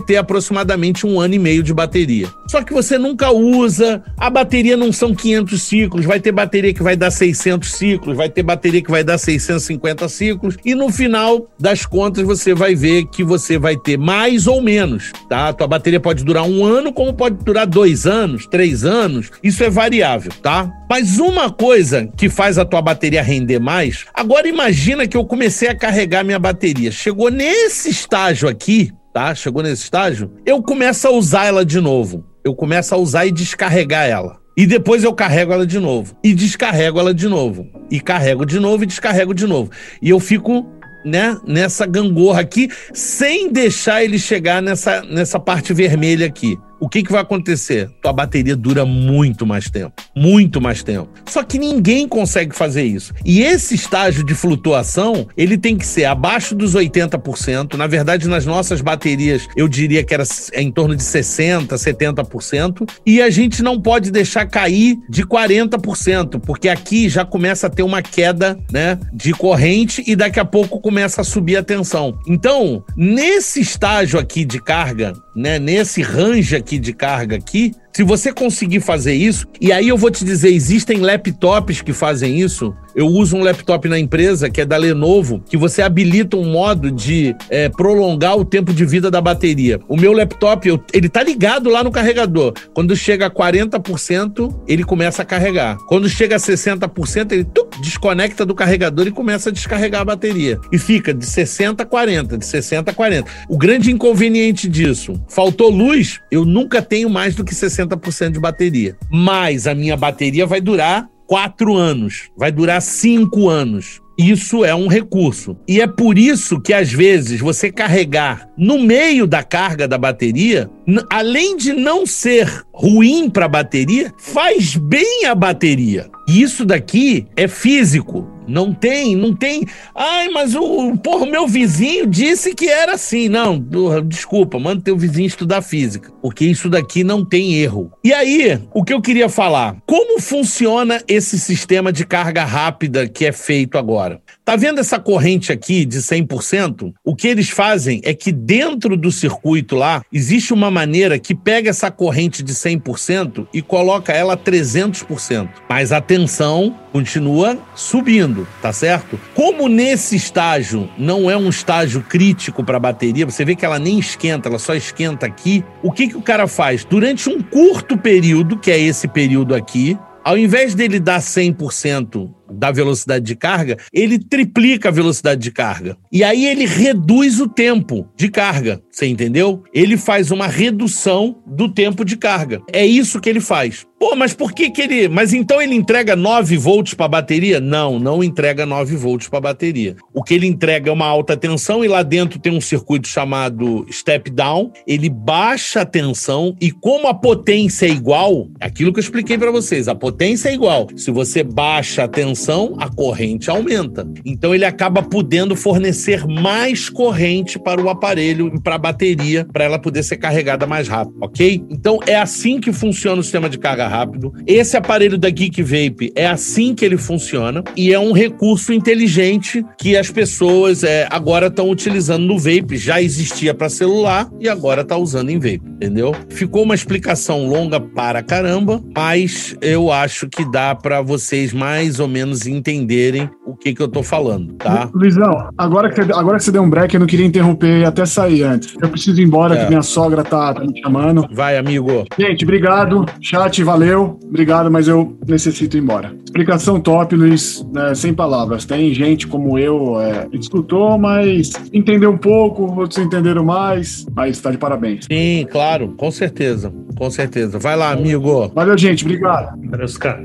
ter aproximadamente um ano e meio de bateria. Só que você nunca usa, a bateria não são 500 ciclos, vai ter bateria que vai dar 600 ciclos, vai ter bateria que vai dar 650 ciclos, e no final das contas você vai ver que você vai ter mais ou menos, tá? A tua bateria pode durar um ano, como pode durar dois anos, três anos, isso é variável, tá? Mas uma coisa que faz a tua bateria render mais, agora imagina que eu comecei a carregar minha bateria, chegou nesse estágio aqui, tá? Chegou nesse estágio, eu começo a usar ela de novo. Eu começo a usar e descarregar ela. E depois eu carrego ela de novo. E descarrego ela de novo. E carrego de novo e descarrego de novo. E eu fico, né, nessa gangorra aqui, sem deixar ele chegar nessa, nessa parte vermelha aqui o que, que vai acontecer? Tua bateria dura muito mais tempo. Muito mais tempo. Só que ninguém consegue fazer isso. E esse estágio de flutuação, ele tem que ser abaixo dos 80%. Na verdade, nas nossas baterias, eu diria que era em torno de 60%, 70%. E a gente não pode deixar cair de 40%, porque aqui já começa a ter uma queda né, de corrente e daqui a pouco começa a subir a tensão. Então, nesse estágio aqui de carga, né, nesse range aqui de carga aqui, Se você conseguir fazer isso, e aí eu vou te dizer, existem laptops que fazem isso. Eu uso um laptop na empresa que é da Lenovo, que você habilita um modo de é, prolongar o tempo de vida da bateria. O meu laptop, eu, ele tá ligado lá no carregador. Quando chega a 40%, ele começa a carregar. Quando chega a 60%, ele tuc, desconecta do carregador e começa a descarregar a bateria. E fica de 60 a 40, de 60 a 40. O grande inconveniente disso, faltou luz, eu nunca tenho mais do que 60% de bateria. Mas a minha bateria vai durar quatro anos, vai durar cinco anos. Isso é um recurso. E é por isso que, às vezes, você carregar no meio da carga da bateria, além de não ser ruim para a bateria, faz bem a bateria. E isso daqui é físico. Não tem, não tem. Ai, mas o porra, meu vizinho disse que era assim. Não, desculpa, manda teu vizinho estudar física, porque isso daqui não tem erro. E aí, o que eu queria falar? Como funciona esse sistema de carga rápida que é feito agora? Tá vendo essa corrente aqui de 100%? O que eles fazem é que dentro do circuito lá, existe uma maneira que pega essa corrente de 100% e coloca ela a 300%. Mas a tensão continua subindo, tá certo? Como nesse estágio não é um estágio crítico para a bateria, você vê que ela nem esquenta, ela só esquenta aqui. O que, que o cara faz? Durante um curto período, que é esse período aqui, ao invés dele dar 100% da velocidade de carga, ele triplica a velocidade de carga. E aí ele reduz o tempo de carga, você entendeu? Ele faz uma redução do tempo de carga. É isso que ele faz. Pô, mas por que que ele... Mas então ele entrega 9 volts para a bateria? Não, não entrega 9 volts para a bateria. O que ele entrega é uma alta tensão e lá dentro tem um circuito chamado step down. Ele baixa a tensão e como a potência é igual, aquilo que eu expliquei para vocês, a potência é igual. Se você baixa a tensão a corrente aumenta. Então ele acaba podendo fornecer mais corrente para o aparelho e para a bateria, para ela poder ser carregada mais rápido, ok? Então é assim que funciona o sistema de carga rápido. Esse aparelho da Geek Vape é assim que ele funciona e é um recurso inteligente que as pessoas é, agora estão utilizando no vape. Já existia para celular e agora está usando em vape, entendeu? Ficou uma explicação longa para caramba, mas eu acho que dá para vocês mais ou menos menos entenderem o que, que eu tô falando, tá? Luizão, agora que, agora que você deu um break, eu não queria interromper e até sair antes. Eu preciso ir embora, é. que minha sogra tá, tá, me chamando. Vai, amigo. Gente, obrigado. Chat, valeu. Obrigado, mas eu necessito ir embora. Explicação top, Luiz, né, sem palavras. Tem gente como eu é, que discutou, mas entendeu um pouco, outros entenderam mais, mas tá de parabéns. Sim, claro, com certeza, com certeza. Vai lá, amigo. Valeu, gente, obrigado.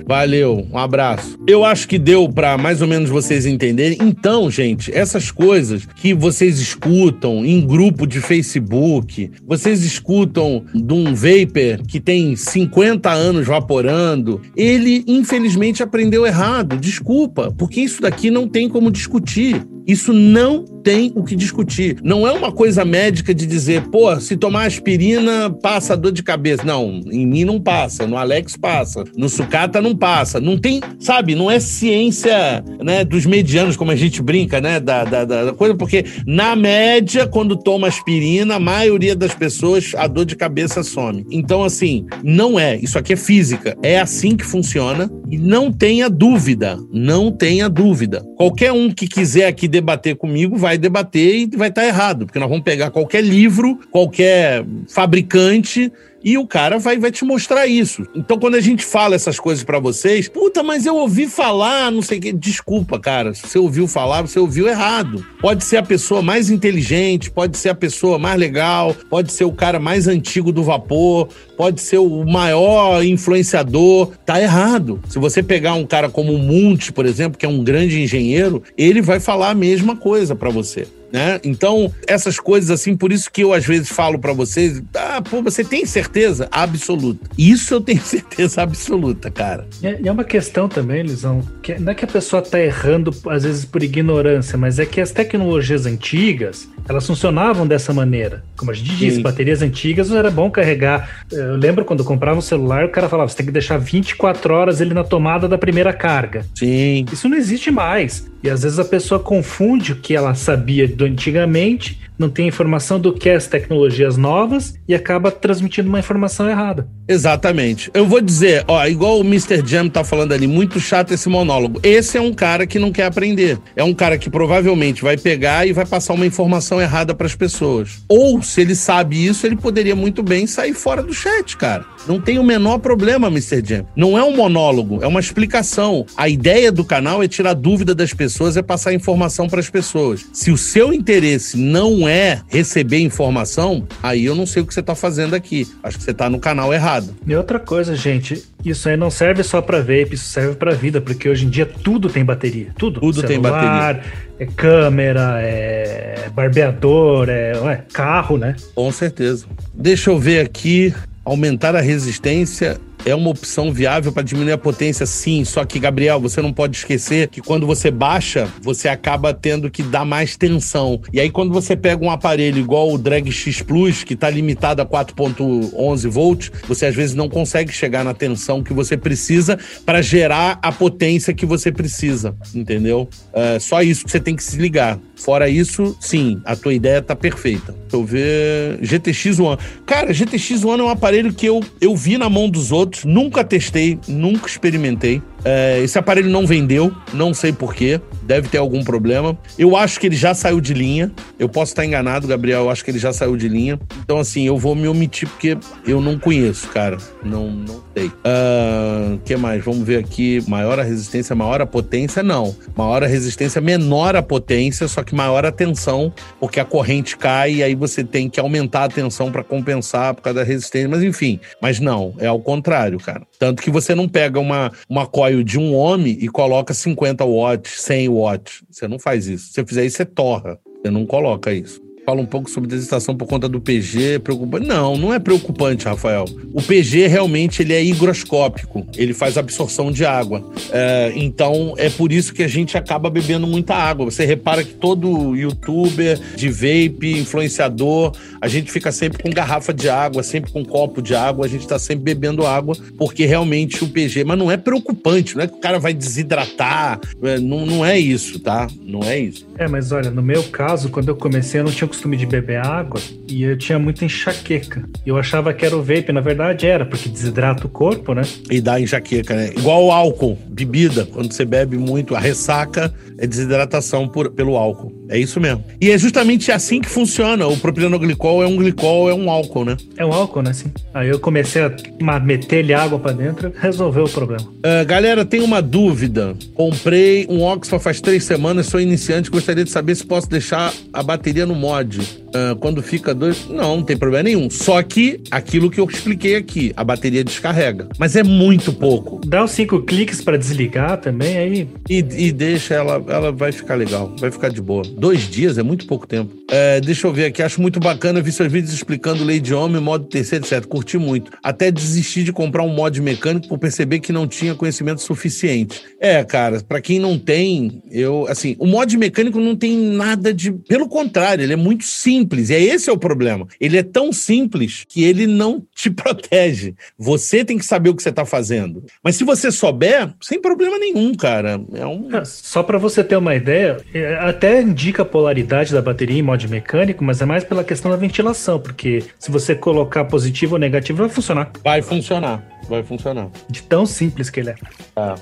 Valeu, um abraço. Eu acho que que deu para mais ou menos vocês entenderem. Então, gente, essas coisas que vocês escutam em grupo de Facebook, vocês escutam de um vapor que tem 50 anos vaporando, ele infelizmente aprendeu errado. Desculpa, porque isso daqui não tem como discutir. Isso não tem o que discutir. Não é uma coisa médica de dizer, pô, se tomar aspirina passa dor de cabeça. Não, em mim não passa, no Alex passa, no sucata não passa. Não tem, sabe, não é ciência né, dos medianos, como a gente brinca, né, da, da, da coisa, porque na média, quando toma aspirina, a maioria das pessoas, a dor de cabeça some. Então, assim, não é. Isso aqui é física. É assim que funciona e não tenha dúvida, não tenha dúvida. Qualquer um que quiser aqui debater comigo vai debater e vai estar errado, porque nós vamos pegar qualquer livro, qualquer fabricante e o cara vai, vai te mostrar isso. Então, quando a gente fala essas coisas para vocês, puta, mas eu ouvi falar, não sei o quê. Desculpa, cara. Se você ouviu falar, você ouviu errado. Pode ser a pessoa mais inteligente, pode ser a pessoa mais legal, pode ser o cara mais antigo do vapor, pode ser o maior influenciador. Tá errado. Se você pegar um cara como o Munch, por exemplo, que é um grande engenheiro, ele vai falar a mesma coisa para você. Né? Então, essas coisas assim, por isso que eu às vezes falo para vocês, ah, pô, você tem certeza absoluta. Isso eu tenho certeza absoluta, cara. E é uma questão também, Lisão, que não é que a pessoa tá errando às vezes por ignorância, mas é que as tecnologias antigas, elas funcionavam dessa maneira. Como a gente disse, Sim. baterias antigas era bom carregar. Eu lembro quando eu comprava um celular, o cara falava, você tem que deixar 24 horas ele na tomada da primeira carga. Sim. Isso não existe mais. E às vezes a pessoa confunde o que ela sabia do antigamente não tem informação do que é as tecnologias novas e acaba transmitindo uma informação errada. Exatamente. Eu vou dizer, ó, igual o Mr. Jam tá falando ali, muito chato esse monólogo. Esse é um cara que não quer aprender. É um cara que provavelmente vai pegar e vai passar uma informação errada para as pessoas. Ou, se ele sabe isso, ele poderia muito bem sair fora do chat, cara. Não tem o menor problema, Mr. Jam. Não é um monólogo, é uma explicação. A ideia do canal é tirar dúvida das pessoas, é passar informação para as pessoas. Se o seu interesse não é receber informação, aí eu não sei o que você está fazendo aqui. Acho que você está no canal errado. E outra coisa, gente, isso aí não serve só para vape, isso serve para vida, porque hoje em dia tudo tem bateria. Tudo. Tudo Celular, tem bateria. É câmera, é barbeador, é, é carro, né? Com certeza. Deixa eu ver aqui. Aumentar a resistência é uma opção viável para diminuir a potência, sim. Só que, Gabriel, você não pode esquecer que quando você baixa, você acaba tendo que dar mais tensão. E aí, quando você pega um aparelho igual o Drag X Plus, que está limitado a 4.11 volts, você às vezes não consegue chegar na tensão que você precisa para gerar a potência que você precisa, entendeu? É só isso que você tem que se ligar. Fora isso, sim, a tua ideia tá perfeita. Deixa eu ver. GTX One. Cara, GTX One é um aparelho que eu, eu vi na mão dos outros, nunca testei, nunca experimentei. É, esse aparelho não vendeu, não sei porquê, deve ter algum problema. Eu acho que ele já saiu de linha. Eu posso estar enganado, Gabriel, eu acho que ele já saiu de linha. Então, assim, eu vou me omitir porque eu não conheço, cara. Não, não sei. O uh, que mais? Vamos ver aqui. Maior a resistência, maior a potência? Não. Maior a resistência, menor a potência, só que maior a tensão, porque a corrente cai e aí você tem que aumentar a tensão para compensar por causa da resistência. Mas enfim, mas não, é ao contrário, cara. Tanto que você não pega uma, uma coil de um homem e coloca 50 watts, 100 watts. Você não faz isso. Se você fizer isso, você torra. Você não coloca isso fala um pouco sobre desidratação por conta do PG, preocupante. Não, não é preocupante, Rafael. O PG realmente ele é higroscópico, ele faz absorção de água. É, então é por isso que a gente acaba bebendo muita água. Você repara que todo youtuber de vape, influenciador, a gente fica sempre com garrafa de água, sempre com copo de água, a gente está sempre bebendo água, porque realmente o PG, mas não é preocupante, não é que o cara vai desidratar, é, não, não é isso, tá? Não é isso. É, mas olha, no meu caso, quando eu comecei, eu não tinha costume de beber água e eu tinha muita enxaqueca. Eu achava que era o vape, na verdade era, porque desidrata o corpo, né? E dá enxaqueca, né? Igual o álcool, bebida. Quando você bebe muito, a ressaca é desidratação por, pelo álcool. É isso mesmo. E é justamente assim que funciona. O propilenoglicol é um glicol, é um álcool, né? É um álcool, né? Sim. Aí eu comecei a meter-lhe água para dentro, resolveu o problema. Uh, galera, tem uma dúvida. Comprei um Oxford faz três semanas, sou iniciante, gostaria de saber se posso deixar a bateria no mod uh, quando fica dois. Não, não tem problema nenhum. Só que aquilo que eu expliquei aqui, a bateria descarrega. Mas é muito pouco. Dá os cinco cliques para desligar também, aí. E, e, deixa ela, ela vai ficar legal, vai ficar de boa. Dois dias é muito pouco tempo. É, deixa eu ver aqui, acho muito bacana. Vi seus vídeos explicando lei de homem, modo terceiro, etc. Curti muito. Até desisti de comprar um mod mecânico por perceber que não tinha conhecimento suficiente. É, cara, para quem não tem, eu, assim, o mod mecânico não tem nada de. Pelo contrário, ele é muito simples. E é esse é o problema. Ele é tão simples que ele não te protege. Você tem que saber o que você está fazendo. Mas se você souber, sem problema nenhum, cara. É um... Só para você ter uma ideia, é, até indica a polaridade da bateria em mod mecânico, mas é mais pela questão da ventilação, porque se você colocar positivo ou negativo, vai funcionar. Vai funcionar. Vai funcionar. De tão simples que ele é. É.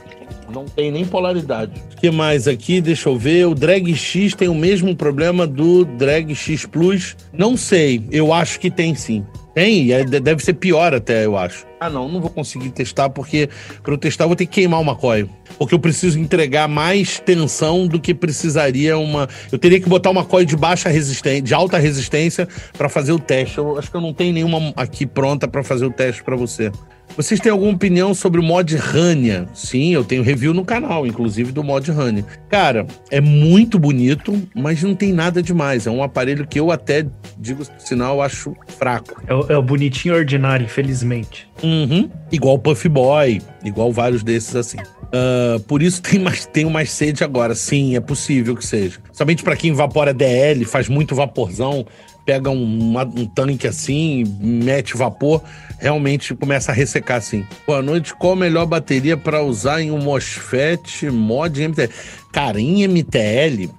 Não tem nem polaridade. O que mais aqui? Deixa eu ver. O Drag X tem o mesmo problema do Drag X Plus? Não sei. Eu acho que tem sim. Tem, é, deve ser pior até, eu acho. Ah, não, não vou conseguir testar, porque para eu testar eu vou ter que queimar uma coil. Porque eu preciso entregar mais tensão do que precisaria uma. Eu teria que botar uma coil de baixa resistência, de alta resistência, para fazer o teste. Eu acho que eu não tenho nenhuma aqui pronta para fazer o teste para você. Vocês têm alguma opinião sobre o mod Rania? Sim, eu tenho review no canal, inclusive do mod Rania. Cara, é muito bonito, mas não tem nada demais. É um aparelho que eu até, digo sinal, acho fraco. É o, é o bonitinho ordinário, infelizmente. Uhum. Igual o Puff Boy, igual vários desses assim. Uh, por isso tem mais, tenho mais sede agora. Sim, é possível que seja. Somente para quem evapora DL, faz muito vaporzão, pega um, um tanque assim, mete vapor, realmente começa a ressecar assim. Boa noite, qual a melhor bateria para usar em um MOSFET mod MTL? Cara, em MTL,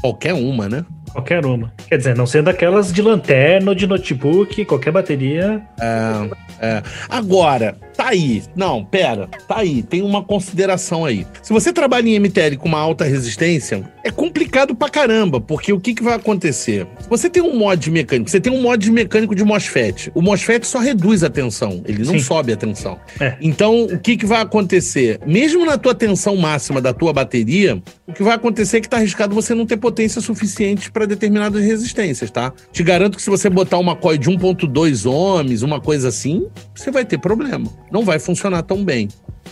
qualquer uma, né? Qualquer uma. Quer dizer, não sendo aquelas de lanterna ou de notebook, qualquer bateria. É, é. Agora, tá aí. Não, pera. Tá aí. Tem uma consideração aí. Se você trabalha em MTL com uma alta resistência, é complicado pra caramba, porque o que, que vai acontecer? Você tem um mod mecânico, você tem um mod mecânico de MOSFET. O MOSFET só reduz a tensão, ele não Sim. sobe a tensão. É. Então, o que, que vai acontecer? Mesmo na tua tensão máxima da tua bateria, o que vai acontecer é que tá arriscado você não ter potência suficiente para determinadas resistências, tá? Te garanto que se você botar uma coil de 1.2 ohms, uma coisa assim, você vai ter problema. Não vai funcionar tão bem.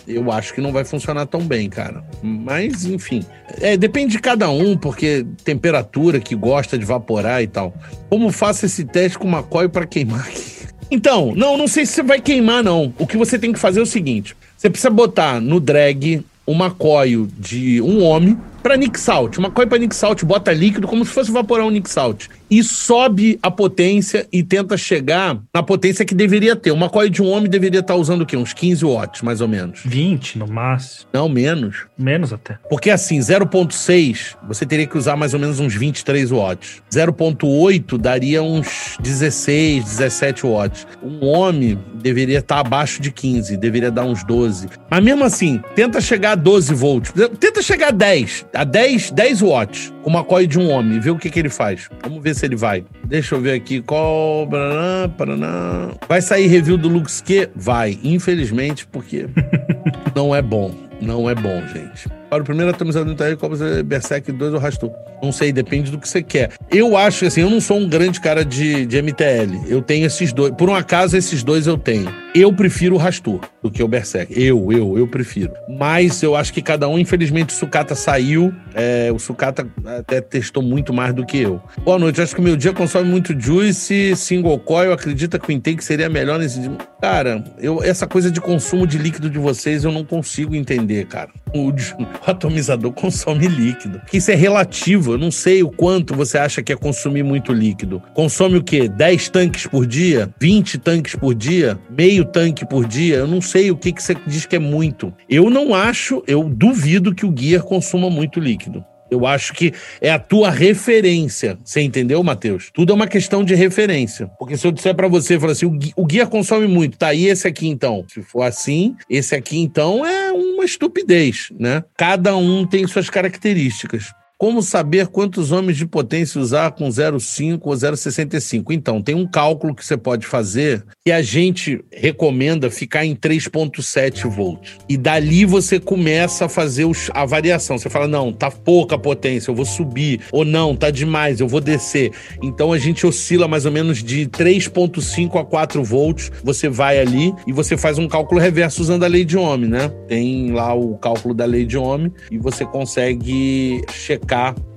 Eu acho que não vai funcionar tão bem, cara. Mas, enfim. É, depende de cada um, porque temperatura que gosta de evaporar e tal. Como faço esse teste com uma coil para queimar aqui? Então, não, não sei se você vai queimar, não. O que você tem que fazer é o seguinte: você precisa botar no drag uma coil de um homem para Nick Salt. Uma coil para Nick Salt, bota líquido como se fosse evaporar um Nick Salt e sobe a potência e tenta chegar na potência que deveria ter. Uma coil de um homem deveria estar usando o quê? Uns 15 watts, mais ou menos. 20 no máximo. Não, menos. Menos até. Porque assim, 0.6, você teria que usar mais ou menos uns 23 watts. 0.8 daria uns 16, 17 watts. Um homem deveria estar abaixo de 15, deveria dar uns 12. Mas mesmo assim, tenta chegar a 12 volts. Tenta chegar a 10, a 10, 10 watts com uma coil de um homem, vê o que, que ele faz. Vamos ver se ele vai. Deixa eu ver aqui qual. Paraná, paraná. Vai sair review do Lux Q? Vai, infelizmente, porque não é bom. Não é bom, gente. Para o primeiro atomizador do Itaí, como Berserk 2 ou Rastur. Não sei, depende do que você quer. Eu acho assim, eu não sou um grande cara de, de MTL. Eu tenho esses dois. Por um acaso, esses dois eu tenho. Eu prefiro o Rastur do que o Berserk. Eu, eu, eu prefiro. Mas eu acho que cada um, infelizmente, o Sucata saiu. É, o Sucata até testou muito mais do que eu. Boa noite. Acho que o meu dia consome muito Juice, single coil. Acredita que o intake seria melhor nesse? Cara, eu, essa coisa de consumo de líquido de vocês eu não consigo entender, cara. O, o atomizador consome líquido. Isso é relativo. Eu não sei o quanto você acha que é consumir muito líquido. Consome o quê? 10 tanques por dia? 20 tanques por dia? Meio tanque por dia? Eu não sei o que, que você diz que é muito. Eu não acho, eu duvido que o Gear consuma muito líquido. Eu acho que é a tua referência. Você entendeu, Matheus? Tudo é uma questão de referência. Porque se eu disser para você, falar assim, o guia consome muito, tá? E esse aqui então? Se for assim, esse aqui então é uma estupidez, né? Cada um tem suas características. Como saber quantos ohms de potência usar com 0,5 ou 0,65? Então, tem um cálculo que você pode fazer que a gente recomenda ficar em 3,7 volts. E dali você começa a fazer os, a variação. Você fala, não, tá pouca potência, eu vou subir. Ou não, tá demais, eu vou descer. Então a gente oscila mais ou menos de 3,5 a 4 volts. Você vai ali e você faz um cálculo reverso usando a lei de Ohm, né? Tem lá o cálculo da lei de Ohm e você consegue checar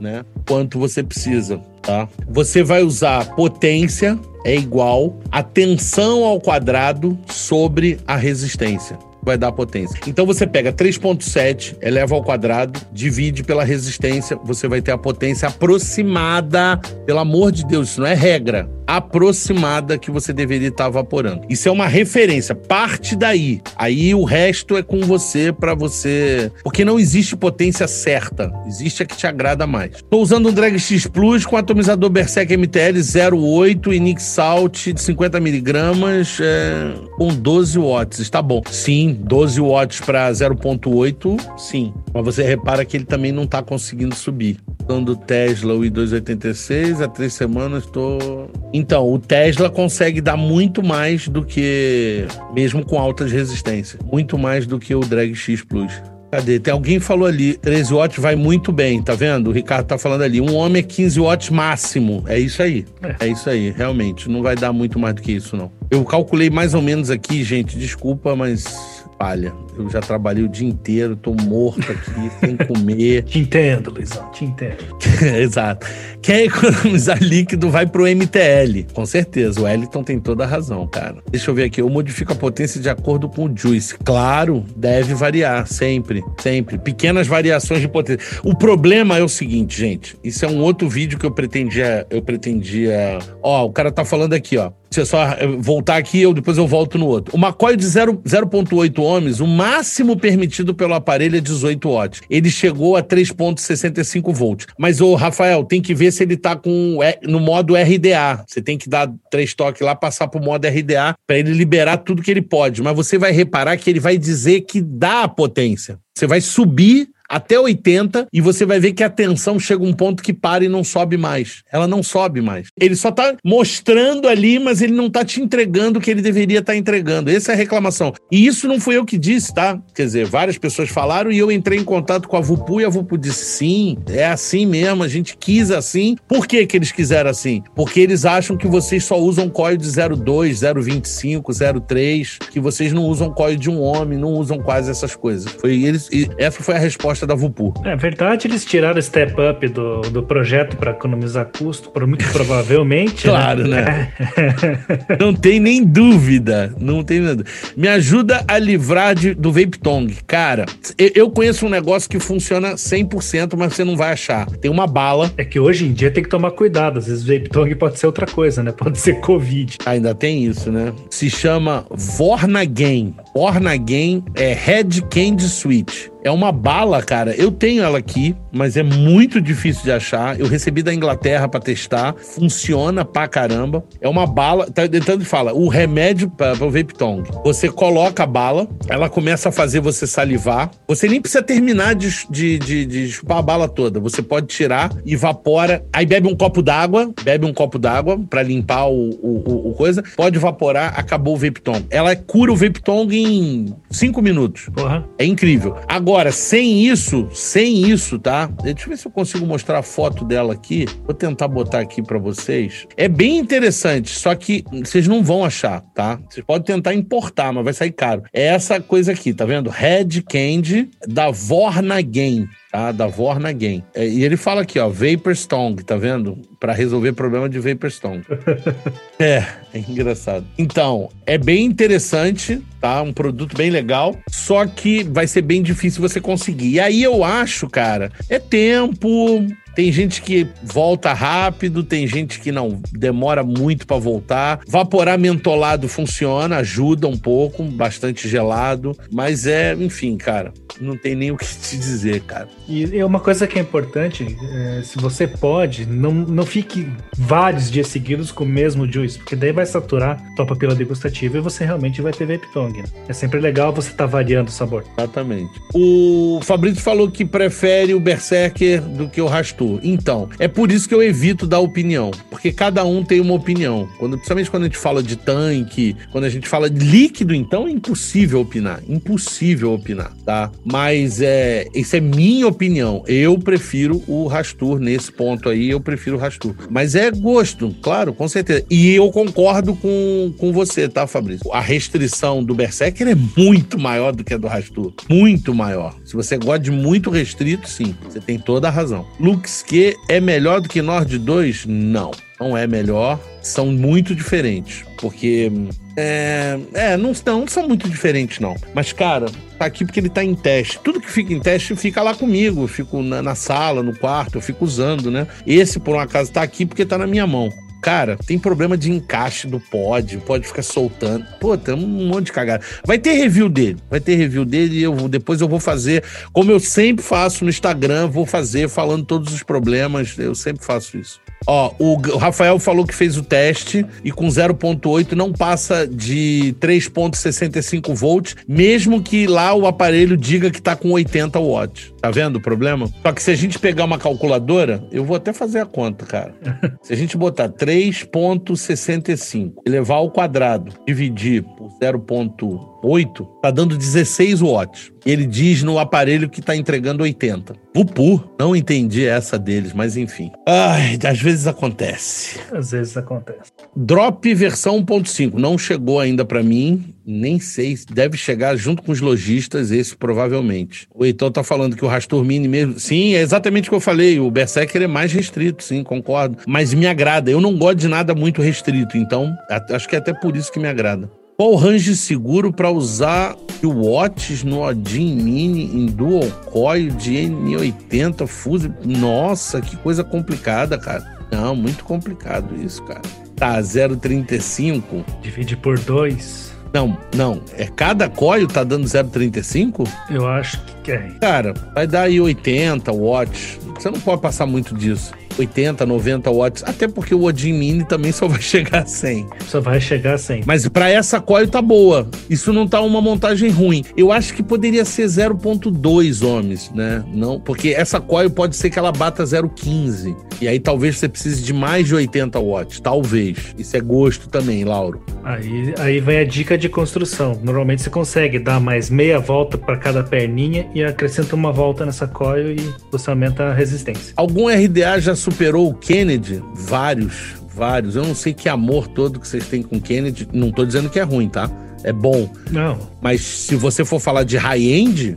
né, quanto você precisa, tá? Você vai usar potência é igual a tensão ao quadrado sobre a resistência vai dar potência. Então você pega 3.7, eleva ao quadrado, divide pela resistência, você vai ter a potência aproximada, pelo amor de Deus, isso não é regra, aproximada que você deveria estar evaporando. Isso é uma referência, parte daí. Aí o resto é com você para você, porque não existe potência certa, existe a que te agrada mais. Estou usando um Drag X Plus com atomizador Berserk MTL 08 e Nick Salt de 50 miligramas é, com 12 watts. Está bom. Sim, 12 watts para 0.8, sim. Mas você repara que ele também não está conseguindo subir. Do Tesla o i286, há três semanas estou. Então, o Tesla consegue dar muito mais do que, mesmo com altas resistências, muito mais do que o Drag X Plus. Cadê? Tem alguém falou ali, 13 watts vai muito bem, tá vendo? O Ricardo tá falando ali, um homem é 15 watts máximo. É isso aí. É. é isso aí, realmente. Não vai dar muito mais do que isso, não. Eu calculei mais ou menos aqui, gente, desculpa, mas palha. Eu já trabalhei o dia inteiro, tô morto aqui, sem comer. Te entendo, Luizão, te entendo. Exato. Quer economizar líquido, vai pro MTL. Com certeza, o Wellington tem toda a razão, cara. Deixa eu ver aqui, eu modifico a potência de acordo com o Juice. Claro, deve variar, sempre, sempre. Pequenas variações de potência. O problema é o seguinte, gente, isso é um outro vídeo que eu pretendia, eu pretendia... Ó, o cara tá falando aqui, ó. Deixa eu só voltar aqui, eu, depois eu volto no outro. Uma coil de 0,8 ohms, o máximo permitido pelo aparelho é 18 watts. Ele chegou a 3,65 volts. Mas, ô, Rafael, tem que ver se ele tá com no modo RDA. Você tem que dar três toques lá, passar pro modo RDA para ele liberar tudo que ele pode. Mas você vai reparar que ele vai dizer que dá a potência. Você vai subir até 80 e você vai ver que a tensão chega um ponto que para e não sobe mais. Ela não sobe mais. Ele só tá mostrando ali, mas ele não tá te entregando o que ele deveria estar tá entregando. Essa é a reclamação. E isso não fui eu que disse, tá? Quer dizer, várias pessoas falaram e eu entrei em contato com a Vupu e a Vupu disse: sim, é assim mesmo, a gente quis assim. Por que, que eles quiseram assim? Porque eles acham que vocês só usam coil de 02, 025, 03, que vocês não usam coil de um homem, não usam quase essas coisas. Foi eles, essa foi a resposta da Vupu. É verdade, eles tiraram o step up do, do projeto para economizar custo, muito provavelmente. Né? claro, né? né? não tem nem dúvida. Não tem nada. Me ajuda a livrar de, do Vape Tong. Cara, eu, eu conheço um negócio que funciona 100%, mas você não vai achar. Tem uma bala. É que hoje em dia tem que tomar cuidado. Às vezes Vape Tong pode ser outra coisa, né? Pode ser Covid. Ainda tem isso, né? Se chama Vornagen. Vornagen é Red Candy Sweet. É uma bala, cara. Eu tenho ela aqui, mas é muito difícil de achar. Eu recebi da Inglaterra para testar. Funciona pra caramba. É uma bala. Tá tentando fala, o remédio para o vape tongue. Você coloca a bala, ela começa a fazer você salivar. Você nem precisa terminar de, de, de, de chupar a bala toda. Você pode tirar, evapora. Aí bebe um copo d'água, bebe um copo d'água para limpar o, o, o, coisa. Pode evaporar, acabou o vape tongue. Ela cura o vape tongue em cinco minutos. Porra. É incrível. Agora, Agora, sem isso, sem isso, tá? Deixa eu ver se eu consigo mostrar a foto dela aqui. Vou tentar botar aqui para vocês. É bem interessante, só que vocês não vão achar, tá? Vocês podem tentar importar, mas vai sair caro. É essa coisa aqui, tá vendo? Red Candy da Vorna Game tá? Da Vorna Game. É, e ele fala aqui, ó, Vapor Stone, tá vendo? Para resolver problema de Vapor Stone. é, é engraçado. Então, é bem interessante, tá? Um produto bem legal, só que vai ser bem difícil você conseguir. E aí eu acho, cara, é tempo, tem gente que volta rápido, tem gente que não demora muito para voltar. Vaporar mentolado funciona, ajuda um pouco, bastante gelado, mas é, enfim, cara, não tem nem o que te dizer, cara. E uma coisa que é importante, é, se você pode, não, não fique vários dias seguidos com o mesmo juice, porque daí vai saturar tua papila degustativa e você realmente vai ter vape tongue. Né? É sempre legal você estar tá variando o sabor. Exatamente. O Fabrício falou que prefere o Berserker do que o Rastur. Então, é por isso que eu evito dar opinião, porque cada um tem uma opinião. Quando, principalmente quando a gente fala de tanque, quando a gente fala de líquido, então é impossível opinar, impossível opinar, tá? Mas é, isso é minha opinião. Eu prefiro o Rastur nesse ponto aí, eu prefiro o Rastur. Mas é gosto, claro, com certeza. E eu concordo com, com você, tá, Fabrício? A restrição do Berserker é muito maior do que a do Rastur, muito maior. Se você gosta de muito restrito, sim, você tem toda a razão. Lux que é melhor do que Nord 2? Não, não é melhor. São muito diferentes. Porque. É, é não, não, são muito diferentes, não. Mas, cara, tá aqui porque ele tá em teste. Tudo que fica em teste fica lá comigo. Eu fico na, na sala, no quarto, eu fico usando, né? Esse, por um acaso, tá aqui porque tá na minha mão. Cara, tem problema de encaixe do pod, pode ficar soltando. Pô, tem um monte de cagada. Vai ter review dele, vai ter review dele e eu vou, depois eu vou fazer, como eu sempre faço no Instagram, vou fazer falando todos os problemas, eu sempre faço isso. Ó, o Rafael falou que fez o teste e com 0.8 não passa de 3.65 volts, mesmo que lá o aparelho diga que tá com 80 watts. Tá vendo o problema? Só que se a gente pegar uma calculadora, eu vou até fazer a conta, cara. se a gente botar 3.65, elevar ao quadrado, dividir por 0.8, tá dando 16 watts. E ele diz no aparelho que tá entregando 80. Vupu, não entendi essa deles, mas enfim. Ai, às vezes acontece. Às vezes acontece. Drop versão 1.5 não chegou ainda para mim, nem sei, deve chegar junto com os lojistas, esse provavelmente. O Heitor tá falando que o Rastor Mini mesmo. Sim, é exatamente o que eu falei. O Berserker é mais restrito, sim, concordo. Mas me agrada. Eu não gosto de nada muito restrito, então acho que é até por isso que me agrada. Qual range seguro para usar o Watts no Odin Mini em Dual Coil de N80 Fuse? Nossa, que coisa complicada, cara. Não, muito complicado isso, cara. tá 0,35. Divide por 2. Não, não. É cada coil tá dando 0,35? Eu acho que é. Cara, vai dar aí 80 watts. Você não pode passar muito disso. 80, 90 watts, até porque o Odin Mini também só vai chegar a 100. Só vai chegar a 100. Mas para essa coil tá boa. Isso não tá uma montagem ruim. Eu acho que poderia ser 0.2 ohms, né? Não, porque essa coil pode ser que ela bata 0.15. E aí talvez você precise de mais de 80 watts, talvez. Isso é gosto também, Lauro. Aí, aí vem a dica de construção. Normalmente você consegue dar mais meia volta para cada perninha e acrescenta uma volta nessa coil e você aumenta a resistência. Algum RDA já superou o Kennedy? Vários, vários. Eu não sei que amor todo que vocês têm com o Kennedy. Não tô dizendo que é ruim, tá? É bom. Não. Mas se você for falar de high-end,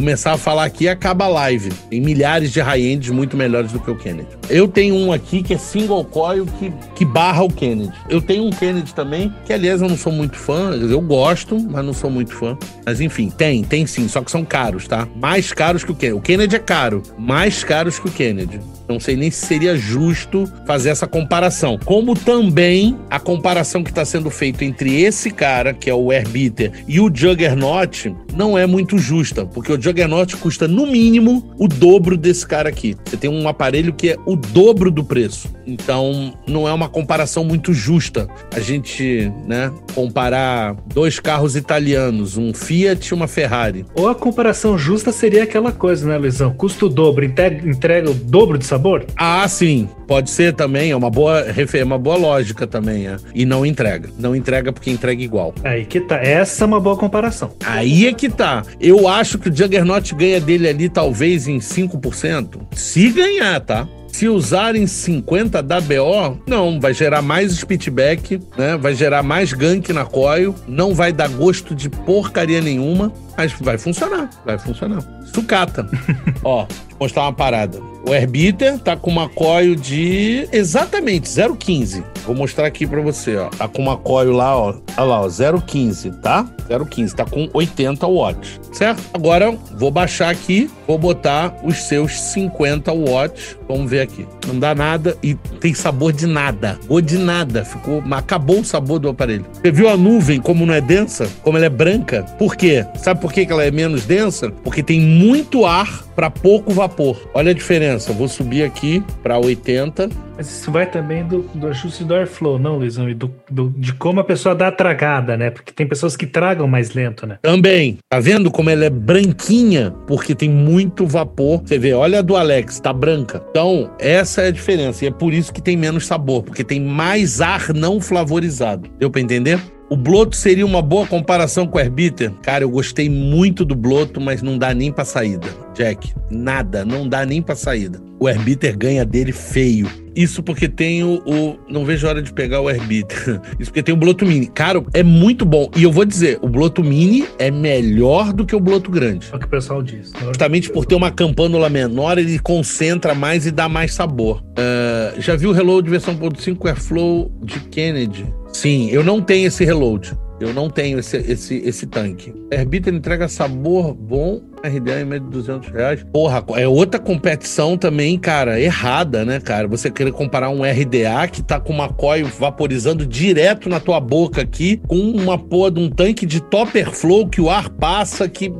começar a falar aqui acaba a live. Tem milhares de high-ends muito melhores do que o Kennedy. Eu tenho um aqui que é single coil que, que barra o Kennedy. Eu tenho um Kennedy também, que aliás eu não sou muito fã. Eu gosto, mas não sou muito fã. Mas enfim, tem, tem sim, só que são caros, tá? Mais caros que o Kennedy. O Kennedy é caro, mais caros que o Kennedy. Não sei nem se seria justo fazer essa comparação. Como também a comparação que está sendo feita entre esse cara, que é o Airbeater, e o Juggernaut, não é muito justa, porque o Juggernaut custa no mínimo o dobro desse cara aqui. Você tem um aparelho que é o dobro do preço. Então, não é uma comparação muito justa a gente, né, comparar dois carros italianos, um Fiat e uma Ferrari. Ou a comparação justa seria aquela coisa, né, Luizão? Custa o dobro, entrega, entrega o dobro de sabor? Ah, sim. Pode ser também, é uma boa, é uma boa lógica também. É. E não entrega. Não entrega porque entrega igual. Aí que tá. Essa é uma boa comparação. Aí é que tá. Eu acho que o Juggernaut ganha dele ali talvez em 5%. Se ganhar, tá? Se usarem 50 da BO, não, vai gerar mais speedback, né? Vai gerar mais gank na coil, não vai dar gosto de porcaria nenhuma, mas vai funcionar, vai funcionar. Sucata. Ó, mostrar uma parada. O Airbeater tá com uma coil de exatamente 0,15. Vou mostrar aqui para você, ó. Tá com uma coil lá, ó. Olha lá, ó, 0,15, tá? 0,15, tá com 80 watts, certo? Agora vou baixar aqui, vou botar os seus 50 watts. Vamos ver aqui. Não dá nada e tem sabor de nada. Ou de nada. Ficou, acabou o sabor do aparelho. Você viu a nuvem como não é densa? Como ela é branca? Por quê? Sabe por que ela é menos densa? Porque tem muito ar para pouco vapor. Olha a diferença. Vou subir aqui para 80. Mas isso vai também do, do ajuste do airflow, não, Luizão? E do, do, de como a pessoa dá a tragada, né? Porque tem pessoas que tragam mais lento, né? Também. Tá vendo como ela é branquinha? Porque tem muito vapor. Você vê, olha a do Alex, tá branca. Então, essa é a diferença. E é por isso que tem menos sabor, porque tem mais ar não flavorizado. Deu pra entender? O Bloto seria uma boa comparação com o Airbeater? Cara, eu gostei muito do Bloto, mas não dá nem pra saída. Jack, nada, não dá nem pra saída. O Airbeater ganha dele feio. Isso porque tem o, o, Não vejo a hora de pegar o Airbeater. Isso porque tem o Bloto Mini. Cara, é muito bom. E eu vou dizer, o Bloto Mini é melhor do que o Bloto Grande. É o que o pessoal diz. Justamente por ter uma campânula menor, ele concentra mais e dá mais sabor. Uh, já viu o Reload versão 1.5 Airflow de Kennedy? Sim, eu não tenho esse reload. Eu não tenho esse, esse, esse tanque. Herbiter entrega sabor bom, RDA em média de 200 reais. Porra, é outra competição também, cara, errada, né, cara? Você querer comparar um RDA que tá com uma coil vaporizando direto na tua boca aqui, com uma porra de um tanque de topper flow que o ar passa, que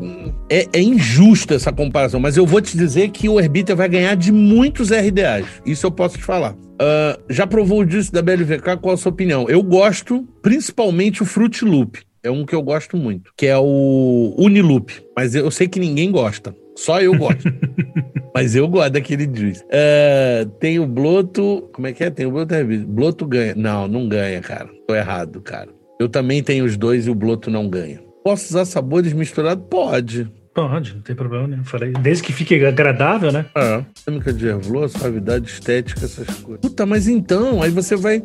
é, é injusto essa comparação. Mas eu vou te dizer que o Herbiter vai ganhar de muitos RDAs. Isso eu posso te falar. Uh, já provou o disco da BLVK? Qual a sua opinião? Eu gosto, principalmente o Fruit Loop. É um que eu gosto muito, que é o Uniloop. Mas eu sei que ninguém gosta. Só eu gosto. Mas eu gosto daquele juice. Uh, tem o Bloto. Como é que é? Tem o Bloto Bloto ganha. Não, não ganha, cara. Tô errado, cara. Eu também tenho os dois e o Bloto não ganha. Posso usar sabores misturados? Pode. Pode, não tem problema nenhum. Falei, desde que fique agradável, né? É. Química de Ervlo, suavidade estética, essas coisas. Puta, mas então, aí você vai.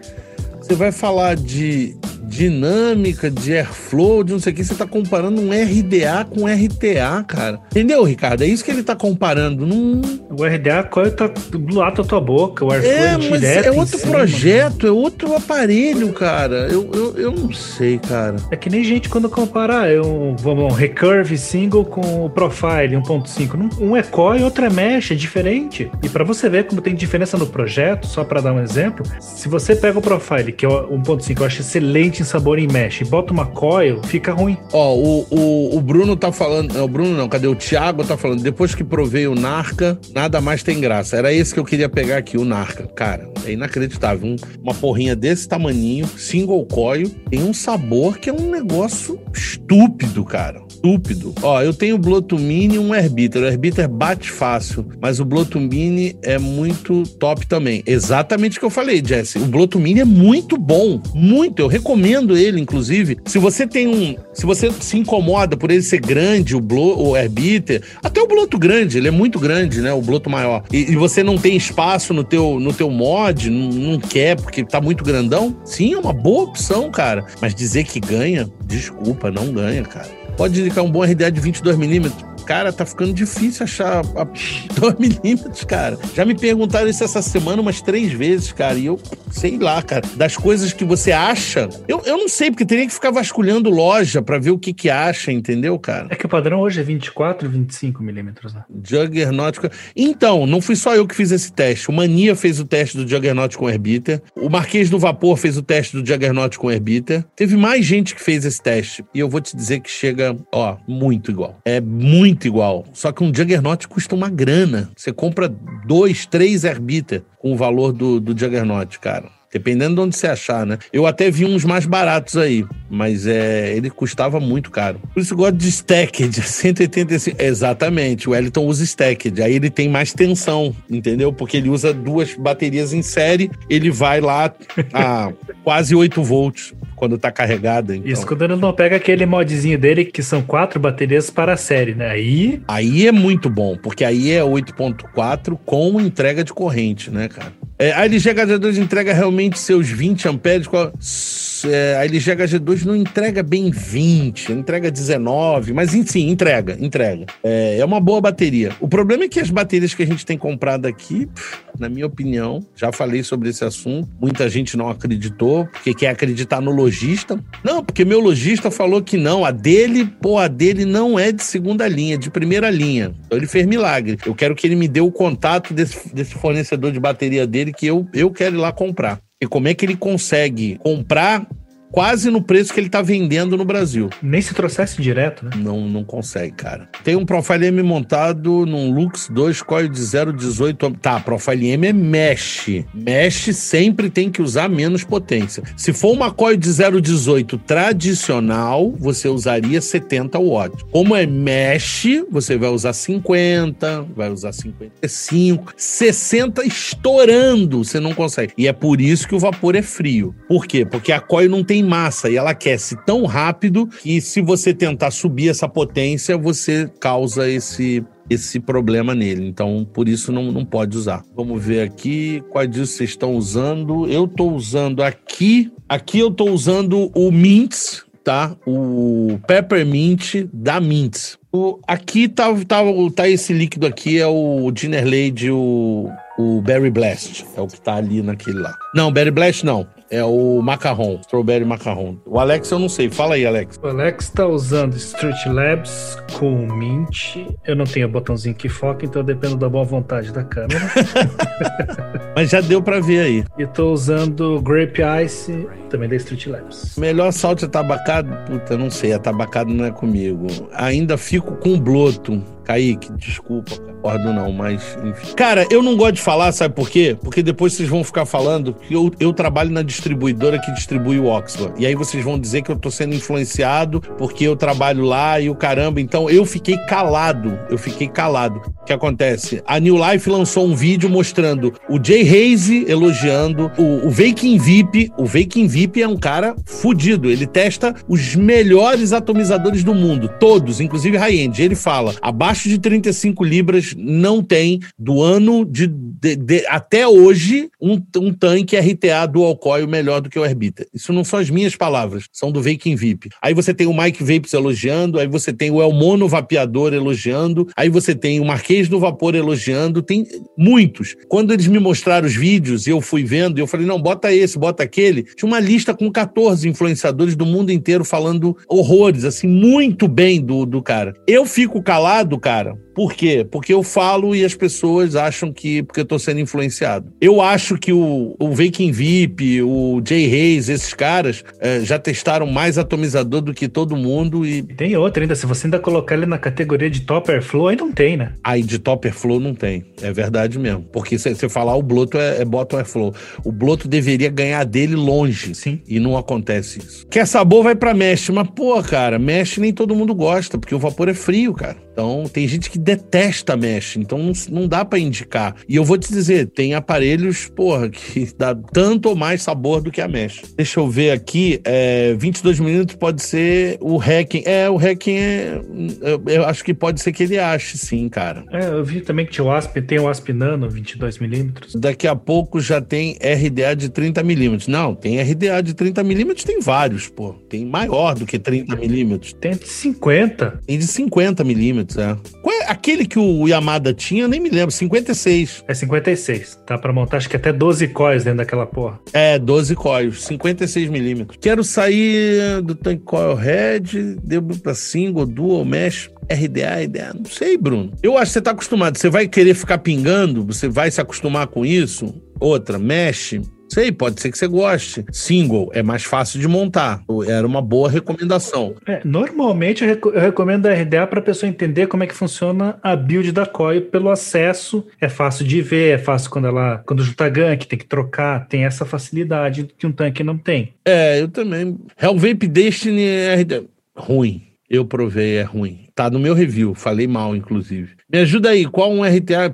Você vai falar de, dinâmica, de airflow, de não sei o que. Você tá comparando um RDA com RTA, cara. Entendeu, Ricardo? É isso que ele tá comparando. Não... O RDA coil tá do lado da tua boca, o airflow É, é, mas direto é outro projeto, é outro aparelho, cara. Eu, eu, eu não sei, cara. É que nem gente quando comparar é um, vamos um recurve single com o profile 1.5. Um um é coil e outro é mesh, é diferente. E pra você ver como tem diferença no projeto, só pra dar um exemplo, se você pega o profile, que é o 1.5, eu acho excelente em sabor em mesh, bota uma coil, fica ruim. Ó, o, o, o Bruno tá falando. O Bruno não, cadê? O Thiago tá falando. Depois que provei o Narca, nada mais tem graça. Era esse que eu queria pegar aqui, o Narca. Cara, é inacreditável. Um- uma porrinha desse tamaninho, single coil, tem um sabor que é um negócio estúpido, cara. Estúpido. Ó, eu tenho o Bloto Mini e um Herbiter. O Herbiter bate fácil, mas o Bloto Mini é muito top também. Exatamente o que eu falei, Jesse. O Bloto Mini é muito bom. Muito. Eu recomendo ele, inclusive. Se você tem um. Se você se incomoda por ele ser grande, o, Blo, o Herbiter, até o Bloto grande, ele é muito grande, né? O Bloto maior. E, e você não tem espaço no teu, no teu mod, não, não quer porque tá muito grandão, sim, é uma boa opção, cara. Mas dizer que ganha, desculpa, não ganha, cara. Pode indicar um bom RDA de 22mm. Cara, tá ficando difícil achar a 2mm, cara. Já me perguntaram isso essa semana umas três vezes, cara. E eu sei lá, cara. Das coisas que você acha. Eu, eu não sei, porque teria que ficar vasculhando loja pra ver o que que acha, entendeu, cara? É que o padrão hoje é 24 e 25 milímetros, né? Juggernaut. Então, não fui só eu que fiz esse teste. O Mania fez o teste do Juggernaut com Herbiter. O Marquês do Vapor fez o teste do Juggernaut com Herbiter. Teve mais gente que fez esse teste. E eu vou te dizer que chega, ó, muito igual. É muito igual. Só que um Juggernaut custa uma grana. Você compra dois, três Herbiter com o valor do, do Juggernaut, cara. Dependendo de onde você achar, né? Eu até vi uns mais baratos aí, mas é, ele custava muito caro. Por isso eu gosto de Stacked, 185. Exatamente, o Wellington usa Stacked. Aí ele tem mais tensão, entendeu? Porque ele usa duas baterias em série, ele vai lá a quase 8 volts quando tá carregada. Então. Isso quando ele não pega aquele modzinho dele que são quatro baterias para a série, né? Aí Aí é muito bom, porque aí é 8.4 com entrega de corrente, né, cara? É, a LG HG2 entrega realmente seus 20 amperes. é, a LG HG2 não entrega bem 20, entrega 19, mas enfim, entrega, entrega. É, é uma boa bateria. O problema é que as baterias que a gente tem comprado aqui, na minha opinião, já falei sobre esse assunto, muita gente não acreditou, porque quer acreditar no lojista. Não, porque meu lojista falou que não, a dele, pô, a dele não é de segunda linha, é de primeira linha. Então ele fez milagre. Eu quero que ele me dê o contato desse, desse fornecedor de bateria dele que eu, eu quero ir lá comprar. E como é que ele consegue comprar quase no preço que ele tá vendendo no Brasil? nem se trouxesse direto, né? Não, não consegue, cara. Tem um Profile M montado num Lux 2 coil de 0,18. Tá, Profile M é mesh. Mesh sempre tem que usar menos potência. Se for uma coil de 0,18 tradicional, você usaria 70 watts. Como é mesh, você vai usar 50, vai usar 55, 60 estourando, você não consegue. E é por isso que o vapor é frio. Por quê? Porque a coil não tem massa e ela aquece tão rápido que se você tentar subir essa potência, você causa esse esse problema nele. Então, por isso não, não pode usar. Vamos ver aqui quais disso vocês estão usando. Eu estou usando aqui, aqui eu estou usando o Mints, tá? O Peppermint da Mints. O, aqui tá, tá, tá esse líquido aqui, é o Dinner Lady, o, o Berry Blast. É o que tá ali naquele lá. Não, Berry Blast não. É o macarrão, strawberry macarrão. O Alex eu não sei. Fala aí, Alex. O Alex tá usando Street Labs com Mint. Eu não tenho botãozinho que foca, então eu dependo da boa vontade da câmera. Mas já deu pra ver aí. e tô usando Grape Ice, também da Street Labs. Melhor salto atabacado? Puta, não sei. Atabacado não é comigo. Ainda fico com bloto. Kaique, desculpa, concordo não, mas enfim. Cara, eu não gosto de falar, sabe por quê? Porque depois vocês vão ficar falando que eu, eu trabalho na distribuidora que distribui o Oxford. E aí vocês vão dizer que eu tô sendo influenciado porque eu trabalho lá e o caramba. Então eu fiquei calado. Eu fiquei calado. O que acontece? A New Life lançou um vídeo mostrando o Jay Haze elogiando o, o Vaking VIP. O Vaking VIP é um cara fudido. Ele testa os melhores atomizadores do mundo, todos, inclusive high-end. Ele fala: abaixo abaixo de 35 libras não tem, do ano de, de, de até hoje, um, um tanque RTA dual coil melhor do que o Herbita. Isso não são as minhas palavras, são do Viking VIP. Aí você tem o Mike Vapes elogiando, aí você tem o Elmono Vapeador elogiando, aí você tem o Marquês do Vapor elogiando, tem muitos. Quando eles me mostraram os vídeos e eu fui vendo, eu falei, não, bota esse, bota aquele. Tinha uma lista com 14 influenciadores do mundo inteiro falando horrores, assim, muito bem do, do cara. Eu fico calado, cara, por quê? Porque eu falo e as pessoas acham que porque eu tô sendo influenciado. Eu acho que o, o Viking VIP, o Jay Reis, esses caras é, já testaram mais atomizador do que todo mundo e. Tem outra ainda, se você ainda colocar ele na categoria de Topper Flow, aí não tem, né? Aí de Topper Flow não tem. É verdade mesmo. Porque se você falar o Bloto é, é Bottom é Flow. O Bloto deveria ganhar dele longe. Sim. E não acontece isso. Quer sabor, vai pra mesh. Mas, pô, cara, mesh nem todo mundo gosta, porque o vapor é frio, cara. Então, tem gente que detesta mesh, então não, não dá para indicar. E eu vou te dizer, tem aparelhos, porra, que dá tanto ou mais sabor do que a mesh. Deixa eu ver aqui, é, 22 minutos pode ser o hacking. É, o hacking é. Eu, eu, acho que pode ser que ele ache, sim, cara. É, eu vi também que tinha o ASP, tem o ASP Nano 22 milímetros. Daqui a pouco já tem RDA de 30 milímetros. Não, tem RDA de 30 milímetros, tem vários, pô. Tem maior do que 30 milímetros. Tem de 50. Tem de 50 milímetros milímetros, é. Qual é aquele que o Yamada tinha? Eu nem me lembro, 56. É 56. Dá pra montar acho que até 12 coils dentro daquela porra. É, 12 coils, 56 milímetros. Quero sair do tank coil head, deu pra single, dual, mesh. RDA, RDA, não sei, Bruno. Eu acho que você tá acostumado. Você vai querer ficar pingando, você vai se acostumar com isso. Outra, mesh, Sei, pode ser que você goste. Single é mais fácil de montar. Era uma boa recomendação. É, normalmente eu, rec eu recomendo a RDA para a pessoa entender como é que funciona a build da coil pelo acesso. É fácil de ver, é fácil quando ela quando junta gank, tem que trocar, tem essa facilidade que um tanque não tem. É, eu também. Hellvape Destiny é RDA. ruim. Eu provei, é ruim. Tá no meu review, falei mal, inclusive. Me ajuda aí, qual um RTA?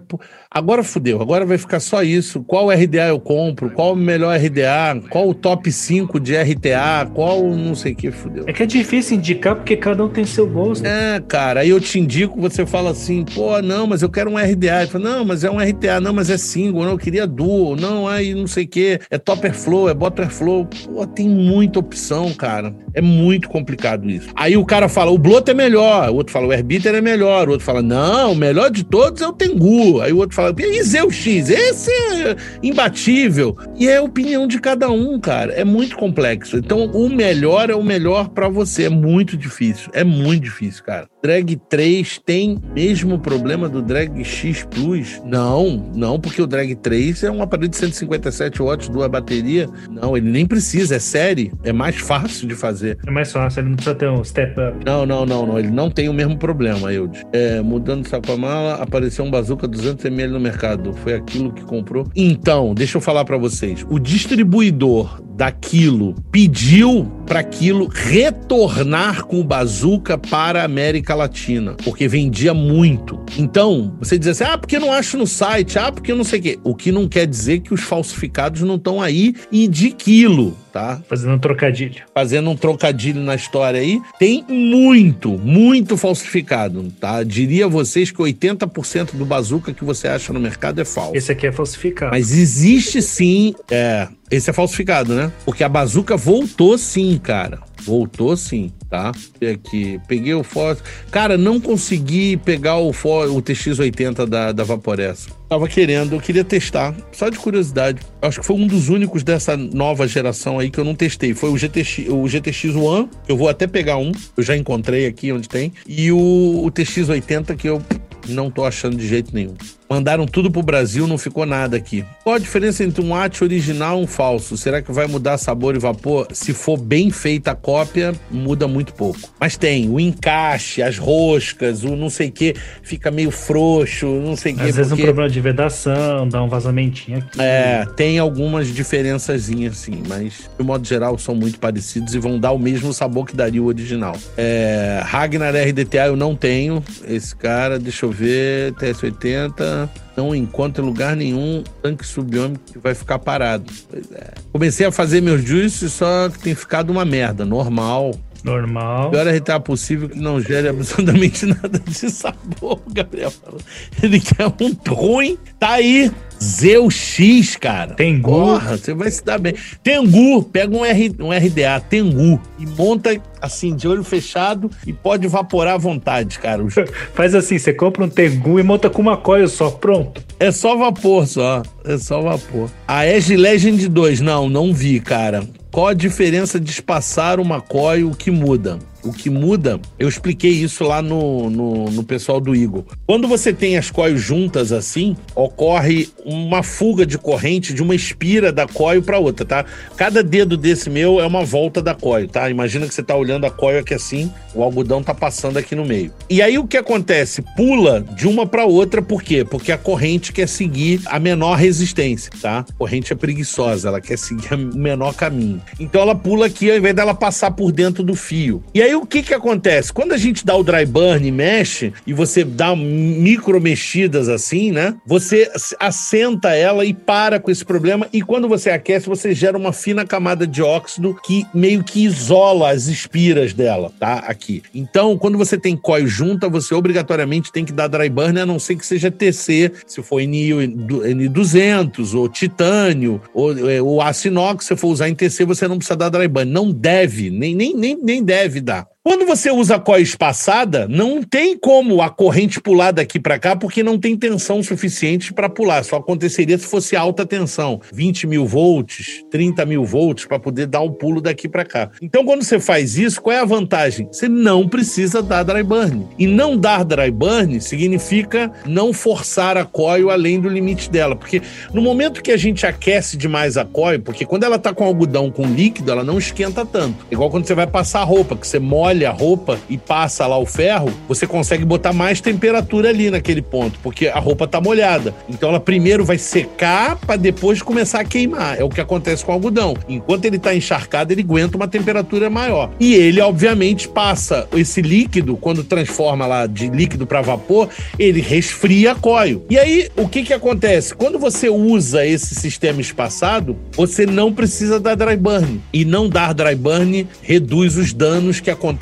Agora fudeu, agora vai ficar só isso. Qual RDA eu compro? Qual o melhor RDA? Qual o top 5 de RTA? Qual não sei o que, fudeu. É que é difícil indicar porque cada um tem seu gosto. É, cara, aí eu te indico, você fala assim, pô, não, mas eu quero um RDA. Eu falo, não, mas é um RTA, não, mas é single, não, eu queria dual, não, aí não sei o que, é topper flow, é bottom flow. Pô, tem muita opção, cara. É muito complicado isso. Aí o cara fala, o bloto é melhor, o outro fala, o Airbiter é melhor, o outro fala, não, o melhor de todos é o Tengu. Aí o outro fala, fala, e X? Esse é imbatível. E é a opinião de cada um, cara. É muito complexo. Então, o melhor é o melhor para você. É muito difícil. É muito difícil, cara. Drag 3 tem mesmo problema do Drag X Plus? Não, não, porque o Drag 3 é um aparelho de 157 watts, duas bateria. Não, ele nem precisa, é série. É mais fácil de fazer. É mais fácil, ele não precisa ter um step up. Não, não, não, não. Ele não tem o mesmo problema, Eudes. É, mudando de saco-mala, apareceu um bazuca 200ml no mercado. Foi aquilo que comprou. Então, deixa eu falar para vocês. O distribuidor daquilo pediu para aquilo retornar com o bazuca para a América Latina, porque vendia muito. Então, você diz assim: ah, porque não acho no site, ah, porque não sei o quê. O que não quer dizer que os falsificados não estão aí e de quilo tá? Fazendo um trocadilho. Fazendo um trocadilho na história aí. Tem muito, muito falsificado, tá? Diria a vocês que 80% do bazuca que você acha no mercado é falso. Esse aqui é falsificado. Mas existe sim, é, esse é falsificado, né? Porque a bazuca voltou sim, cara. Voltou sim, tá? Aqui, peguei o Force. Cara, não consegui pegar o, o TX80 da, da Vaporessa. Tava querendo, eu queria testar, só de curiosidade. Acho que foi um dos únicos dessa nova geração aí que eu não testei. Foi o GTX, o GTX One, eu vou até pegar um, eu já encontrei aqui onde tem, e o, o TX80 que eu não tô achando de jeito nenhum. Mandaram tudo pro Brasil, não ficou nada aqui. Qual a diferença entre um ate original e um falso? Será que vai mudar sabor e vapor? Se for bem feita a cópia, muda muito pouco. Mas tem o encaixe, as roscas, o não sei o que, fica meio frouxo, não sei o que. Às vezes porque... um problema de vedação, dá um vazamentinho aqui. É, tem algumas diferençazinhas sim, mas de modo geral são muito parecidos e vão dar o mesmo sabor que daria o original. É, Ragnar RDTA eu não tenho, esse cara, deixa eu ver, TS80 não encontro em lugar nenhum tanque subiômico que vai ficar parado. É. Comecei a fazer meus juízes, só que tem ficado uma merda, normal. Normal. Pior RTA possível que não gere absolutamente nada de sabor, o Gabriel falou. Ele quer um ruim. Tá aí. Zeus X, cara. Tengu. Porra, você vai se dar bem. Tengu, pega um, R, um RDA, Tengu, e monta assim, de olho fechado e pode evaporar à vontade, cara. Faz assim, você compra um Tengu e monta com uma coil só, pronto. É só vapor, só. É só vapor. A Edge Legend 2, não, não vi, cara. Qual a diferença de espaçar uma coil, o que muda? O que muda, eu expliquei isso lá no, no, no pessoal do Eagle. Quando você tem as coils juntas assim, ocorre uma fuga de corrente de uma espira da coil para outra, tá? Cada dedo desse meu é uma volta da coil, tá? Imagina que você tá olhando a coil aqui assim, o algodão tá passando aqui no meio. E aí o que acontece? Pula de uma para outra, por quê? Porque a corrente quer seguir a menor resistência, tá? A corrente é preguiçosa, ela quer seguir o menor caminho. Então ela pula aqui ao invés dela passar por dentro do fio. E aí o que que acontece? Quando a gente dá o dry burn e mexe, e você dá micro mexidas assim, né? Você assenta ela e para com esse problema. E quando você aquece, você gera uma fina camada de óxido que meio que isola as espiras dela, tá? Aqui. Então, quando você tem coil junta, você obrigatoriamente tem que dar dry burn, a não ser que seja TC, se for N200 ou titânio ou, é, ou aço inox, se for usar em TC, você não precisa dar dry burn. Não deve, nem, nem, nem, nem deve dar. から、Quando você usa coil espaçada, não tem como a corrente pular daqui para cá, porque não tem tensão suficiente para pular. Só aconteceria se fosse alta tensão, 20 mil volts, 30 mil volts, para poder dar um pulo daqui para cá. Então, quando você faz isso, qual é a vantagem? Você não precisa dar dry burn. E não dar dry burn significa não forçar a coil além do limite dela. Porque no momento que a gente aquece demais a coil, porque quando ela tá com algodão com líquido, ela não esquenta tanto. Igual quando você vai passar roupa, que você molha a roupa e passa lá o ferro, você consegue botar mais temperatura ali naquele ponto, porque a roupa tá molhada. Então ela primeiro vai secar para depois começar a queimar. É o que acontece com o algodão. Enquanto ele tá encharcado, ele aguenta uma temperatura maior. E ele, obviamente, passa esse líquido, quando transforma lá de líquido para vapor, ele resfria a coil. E aí, o que que acontece? Quando você usa esse sistema espaçado, você não precisa dar dry burn. E não dar dry burn reduz os danos que acontecem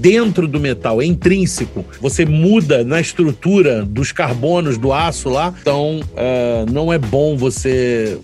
dentro do metal, é intrínseco. Você muda na estrutura dos carbonos do aço lá, então uh, não é bom você.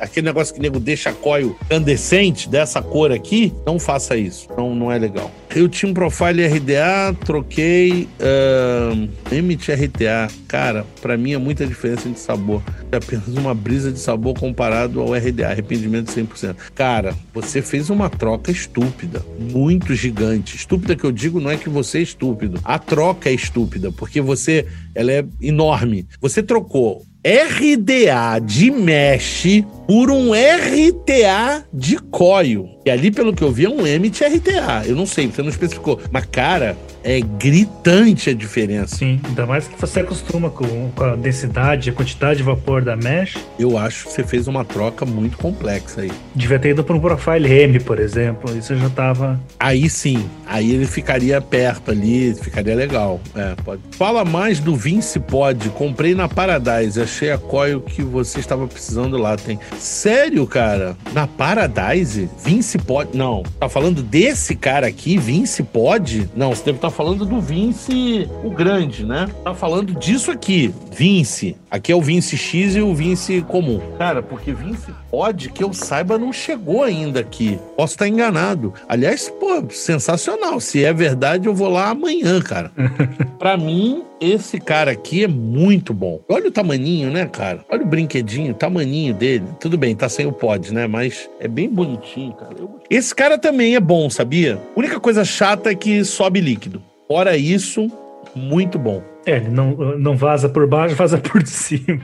Aquele negócio que o nego deixa coil candescente dessa cor aqui, não faça isso. Não, não é legal. Eu tinha um profile RDA, troquei uh, MT-RTA. Cara, para mim é muita diferença de sabor. É apenas uma brisa de sabor comparado ao RDA, arrependimento 100%. Cara, você fez uma troca estúpida, muito gigante. Estúpida que eu digo não é que você é estúpido. A troca é estúpida, porque você, ela é enorme. Você trocou RDA de mesh por um RTA de coil. E ali, pelo que eu vi, é um MT-RTA. Eu não sei, você não especificou. Mas, cara, é gritante a diferença. Sim, ainda mais que você acostuma com, com a densidade, a quantidade de vapor da mesh. Eu acho que você fez uma troca muito complexa aí. Devia ter ido para um profile M, por exemplo. Isso já tava. Aí sim, aí ele ficaria perto ali, ficaria legal. É, pode. Fala mais do Vince Pod. Comprei na Paradise, achei a coil que você estava precisando lá. Tem. Sério, cara? Na Paradise? Vince Pod? Não. Tá falando desse cara aqui, Vince Pod? Não, você deve estar falando do Vince o grande, né? Tá falando disso aqui, Vince. Aqui é o Vince X e o Vince comum. Cara, porque Vince Pod, que eu saiba, não chegou ainda aqui. Posso estar enganado. Aliás, pô, sensacional. Se é verdade, eu vou lá amanhã, cara. pra mim, esse cara aqui é muito bom. Olha o tamaninho, né, cara? Olha o brinquedinho, o tamaninho dele. Tudo bem, tá sem o pod, né? Mas é bem bonitinho, cara. Eu... Esse cara também é bom, sabia? A única coisa chata é que sobe líquido. Fora isso, muito bom. É, ele não, não vaza por baixo, vaza por cima.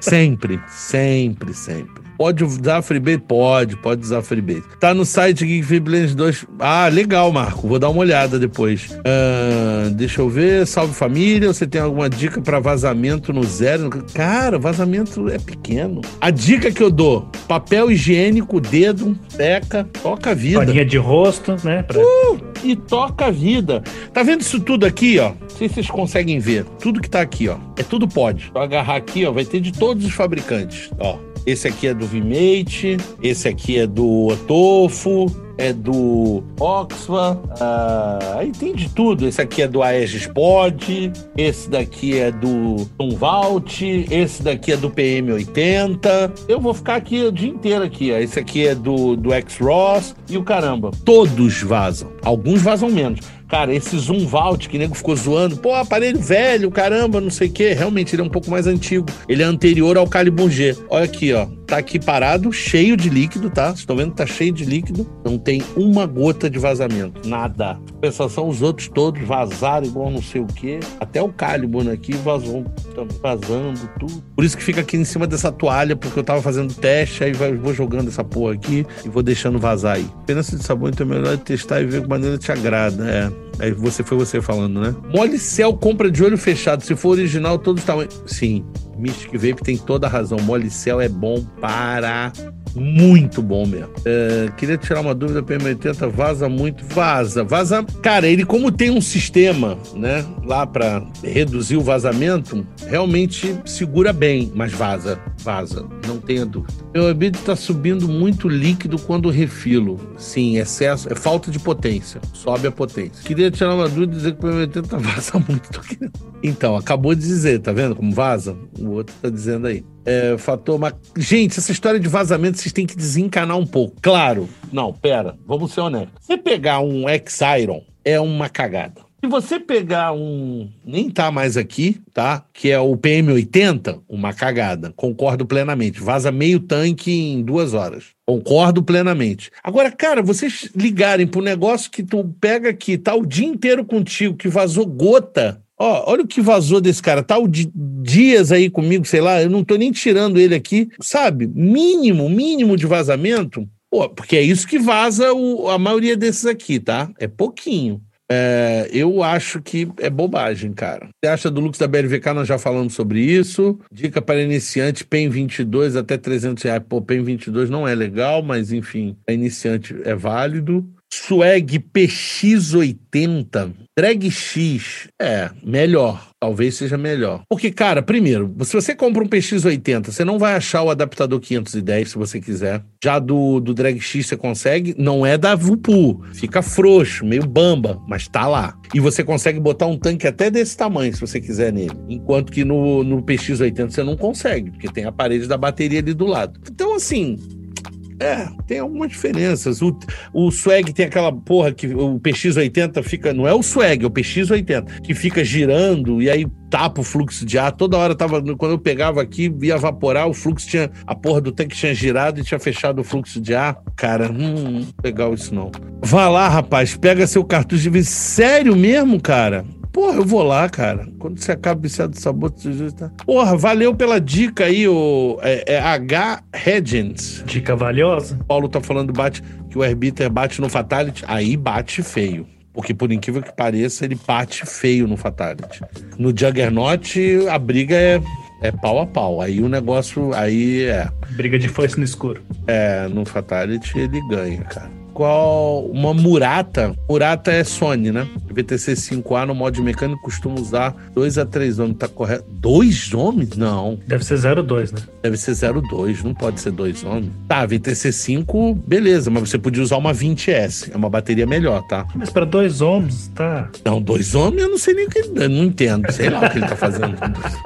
sempre, sempre, sempre. Pode usar freebase? Pode, pode usar freebase. Tá no site Geek Blends 2. Ah, legal, Marco. Vou dar uma olhada depois. Uh, deixa eu ver. Salve família. Você tem alguma dica para vazamento no zero? Cara, vazamento é pequeno. A dica que eu dou: papel higiênico, dedo, seca, toca a vida. Paninha de rosto, né? Pra... Uh, e toca a vida. Tá vendo isso tudo aqui, ó? Não sei se vocês conseguem ver. Tudo que tá aqui, ó. É tudo pode. Vou agarrar aqui, ó. Vai ter de todos os fabricantes, ó esse aqui é do Vimate, esse aqui é do Otofo, é do Oxfam, uh, aí tem de tudo. Esse aqui é do Aegis Pod, esse daqui é do Tumvalt, esse daqui é do PM80. Eu vou ficar aqui o dia inteiro aqui, ó. Esse aqui é do, do X-Ross e o caramba. Todos vazam. Alguns vazam menos. Cara, esse Zoom Vault que o nego ficou zoando, pô, aparelho velho, caramba, não sei o quê. Realmente, ele é um pouco mais antigo. Ele é anterior ao Calibur G. Olha aqui, ó. Tá aqui parado, cheio de líquido, tá? Vocês estão vendo tá cheio de líquido. Não tem uma gota de vazamento. Nada. Compensação, os outros todos vazaram igual não sei o quê. Até o Calibur aqui vazou, tá vazando tudo. Por isso que fica aqui em cima dessa toalha, porque eu tava fazendo teste, aí vou jogando essa porra aqui e vou deixando vazar aí. Apenas de sabão, então é melhor testar e ver que maneira te agrada. É. Aí você foi você falando, né? Molicel compra de olho fechado. Se for original, os tamanhos. Sim, Mystic Vape tem toda a razão. Molicel é bom para muito bom mesmo. É, queria tirar uma dúvida, PM80 vaza muito? Vaza, vaza. Cara, ele como tem um sistema, né, lá para reduzir o vazamento, realmente segura bem, mas vaza, vaza, não tenha dúvida. Meu EBIT está subindo muito líquido quando refilo. Sim, excesso, é falta de potência, sobe a potência. Queria tirar uma dúvida e dizer que o PM80 vaza muito. Então, acabou de dizer, tá vendo como vaza? O outro tá dizendo aí é, fator. Mas, gente, essa história de vazamento vocês têm que desencanar um pouco. Claro, não, pera, vamos ser honestos. Você pegar um X-Iron é uma cagada. Se você pegar um. Nem tá mais aqui, tá? Que é o PM80, uma cagada. Concordo plenamente. Vaza meio tanque em duas horas. Concordo plenamente. Agora, cara, vocês ligarem pro negócio que tu pega aqui, tá o dia inteiro contigo, que vazou gota Ó, olha o que vazou desse cara. Tá o dias aí comigo, sei lá, eu não tô nem tirando ele aqui, sabe? Mínimo, mínimo de vazamento. Pô, porque é isso que vaza o, a maioria desses aqui, tá? É pouquinho. É, eu acho que é bobagem, cara. Você acha do Lux da BLVK? Nós já falamos sobre isso. Dica para iniciante: PEN 22 até 300 reais. Pô, PEN 22 não é legal, mas enfim, a iniciante é válido. Swag PX80, Drag X, é, melhor. Talvez seja melhor. Porque, cara, primeiro, se você compra um PX80, você não vai achar o adaptador 510 se você quiser. Já do, do Drag X você consegue, não é da Vupu. Fica frouxo, meio bamba, mas tá lá. E você consegue botar um tanque até desse tamanho, se você quiser nele. Enquanto que no, no PX80 você não consegue, porque tem a parede da bateria ali do lado. Então, assim, é, tem algumas diferenças. O, o swag tem aquela porra que o PX80 fica. Não é o swag, é o PX80, que fica girando e aí tapa o fluxo de ar. Toda hora tava. Quando eu pegava aqui, ia evaporar, o fluxo tinha. A porra do tanque tinha girado e tinha fechado o fluxo de ar. Cara, hum, legal isso não. Vá lá, rapaz, pega seu cartucho de vez. Sério mesmo, cara? Porra, eu vou lá, cara. Quando você acaba viciado de sabor, você tá... Porra, valeu pela dica aí, o é, é H. Regents. Dica valiosa. O Paulo tá falando bate, que o Herbiter bate no Fatality. Aí bate feio. Porque, por incrível que pareça, ele bate feio no Fatality. No Juggernaut, a briga é, é pau a pau. Aí o negócio. Aí é. Briga de foice no escuro. É, no Fatality ele ganha, cara qual uma Murata. Murata é Sony, né? VTC 5A no modo mecânico costuma usar 2 a 3 homens, tá correto? Dois homens? Não. Deve ser 02, né? Deve ser 02, não pode ser dois homens. Tá, VTC 5, beleza, mas você podia usar uma 20S, é uma bateria melhor, tá? Mas para dois homens, tá? Não, dois homens eu não sei nem o que, eu não entendo, sei lá o que ele tá fazendo.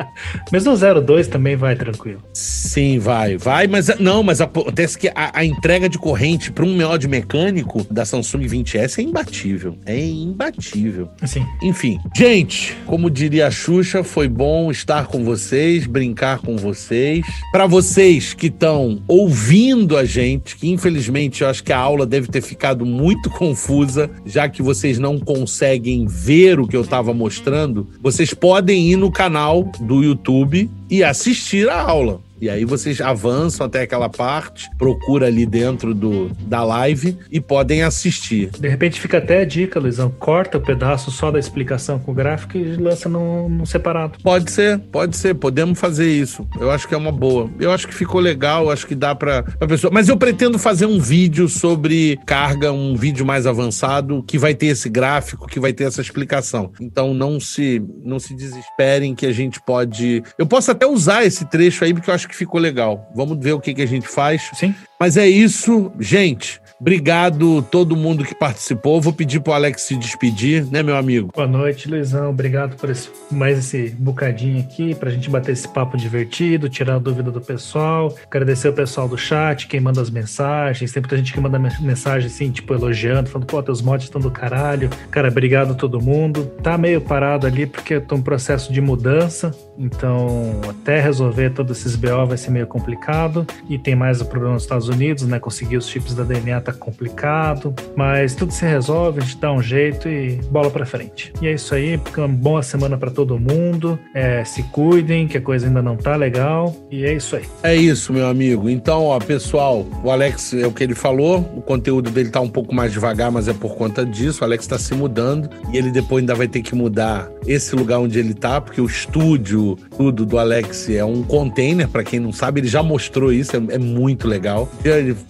Mesmo 02 também vai tranquilo. Sim, vai, vai, mas não, mas acontece que a, a entrega de corrente para um mod mecânico mecânico da Samsung 20S é imbatível. É imbatível. Sim. Enfim, gente, como diria a Xuxa, foi bom estar com vocês, brincar com vocês. Para vocês que estão ouvindo a gente, que infelizmente eu acho que a aula deve ter ficado muito confusa, já que vocês não conseguem ver o que eu estava mostrando, vocês podem ir no canal do YouTube e assistir a aula. E aí vocês avançam até aquela parte, procura ali dentro do, da live e podem assistir. De repente fica até a dica, Luizão. Corta o pedaço só da explicação com o gráfico e lança num, num separado. Pode ser, pode ser. Podemos fazer isso. Eu acho que é uma boa. Eu acho que ficou legal, acho que dá pra, pra pessoa. Mas eu pretendo fazer um vídeo sobre carga, um vídeo mais avançado, que vai ter esse gráfico, que vai ter essa explicação. Então não se, não se desesperem que a gente pode. Eu posso até usar esse trecho aí, porque eu acho acho que ficou legal. Vamos ver o que, que a gente faz. Sim. Mas é isso, gente. Obrigado todo mundo que participou. Vou pedir pro Alex se despedir, né, meu amigo? Boa noite, Luizão. Obrigado por esse, mais esse bocadinho aqui, pra gente bater esse papo divertido, tirar a dúvida do pessoal. Agradecer o pessoal do chat, quem manda as mensagens. Tem muita gente que manda mensagem assim, tipo, elogiando, falando, pô, teus mods estão do caralho. Cara, obrigado a todo mundo. Tá meio parado ali porque eu tô em processo de mudança. Então, até resolver todos esses BO vai ser meio complicado. E tem mais o problema nos Estados Unidos, né? Conseguir os chips da DNA tá complicado. Mas tudo se resolve, a gente dá um jeito e bola pra frente. E é isso aí. Uma boa semana para todo mundo. É, se cuidem, que a coisa ainda não tá legal. E é isso aí. É isso, meu amigo. Então, ó, pessoal, o Alex é o que ele falou. O conteúdo dele tá um pouco mais devagar, mas é por conta disso. O Alex tá se mudando e ele depois ainda vai ter que mudar esse lugar onde ele tá, porque o estúdio tudo do Alex é um container, para quem não sabe, ele já mostrou isso, é, é muito legal.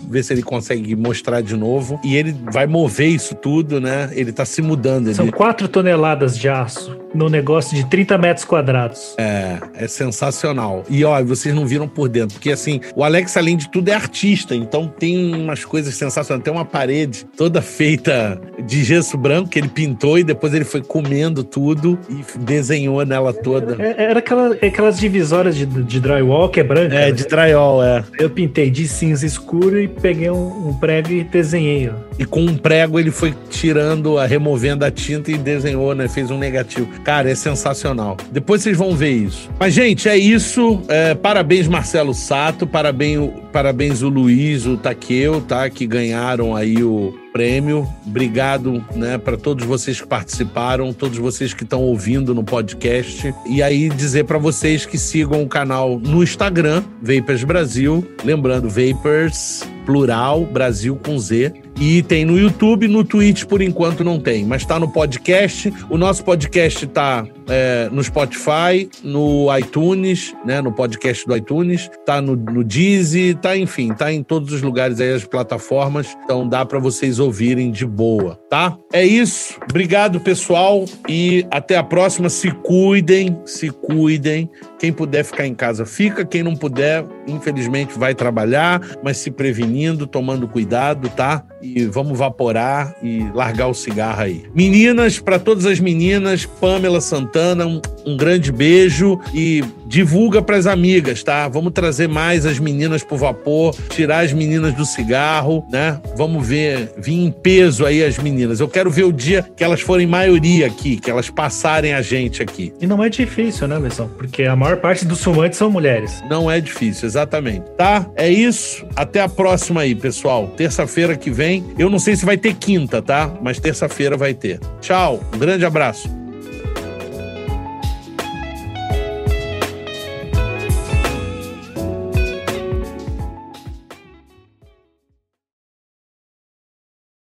Ver se ele consegue mostrar de novo. E ele vai mover isso tudo, né? Ele tá se mudando. São ele... quatro toneladas de aço no negócio de 30 metros quadrados. É, é sensacional. E ó, vocês não viram por dentro, porque assim, o Alex, além de tudo, é artista, então tem umas coisas sensacionais. Tem uma parede toda feita de gesso branco que ele pintou e depois ele foi comendo tudo e desenhou nela toda. É, era aquela, aquelas divisórias de, de drywall que é branca. É, né? de drywall, é. Eu pintei de cinza escuro e peguei um, um prego e desenhei. Ó. E com um prego ele foi tirando, removendo a tinta e desenhou, né? Fez um negativo. Cara, é sensacional. Depois vocês vão ver isso. Mas, gente, é isso. É, parabéns, Marcelo Sato. Parabéns, parabéns o Luiz, o Taqueu, tá? Que ganharam aí o prêmio. Obrigado, né, para todos vocês que participaram, todos vocês que estão ouvindo no podcast. E aí dizer para vocês que sigam o canal no Instagram, Vapers Brasil, lembrando Vapers plural, Brasil com Z. E tem no YouTube, no Twitch por enquanto não tem, mas tá no podcast. O nosso podcast tá é, no Spotify, no iTunes, né? No podcast do iTunes, tá no, no Deezy, tá, enfim, tá em todos os lugares aí, as plataformas. Então dá para vocês ouvirem de boa, tá? É isso. Obrigado, pessoal, e até a próxima. Se cuidem, se cuidem. Quem puder ficar em casa, fica. Quem não puder, infelizmente, vai trabalhar, mas se prevenindo, tomando cuidado, tá? E vamos vaporar e largar o cigarro aí. Meninas, para todas as meninas, Pamela Santana, um, um grande beijo e divulga para as amigas, tá? Vamos trazer mais as meninas pro vapor, tirar as meninas do cigarro, né? Vamos ver, vir em peso aí as meninas. Eu quero ver o dia que elas forem maioria aqui, que elas passarem a gente aqui. E não é difícil, né, Messão? Porque a maior parte dos fumantes são mulheres. Não é difícil, exatamente. Tá? É isso. Até a próxima aí, pessoal. Terça-feira que vem. Eu não sei se vai ter quinta, tá? Mas terça-feira vai ter. Tchau. Um grande abraço.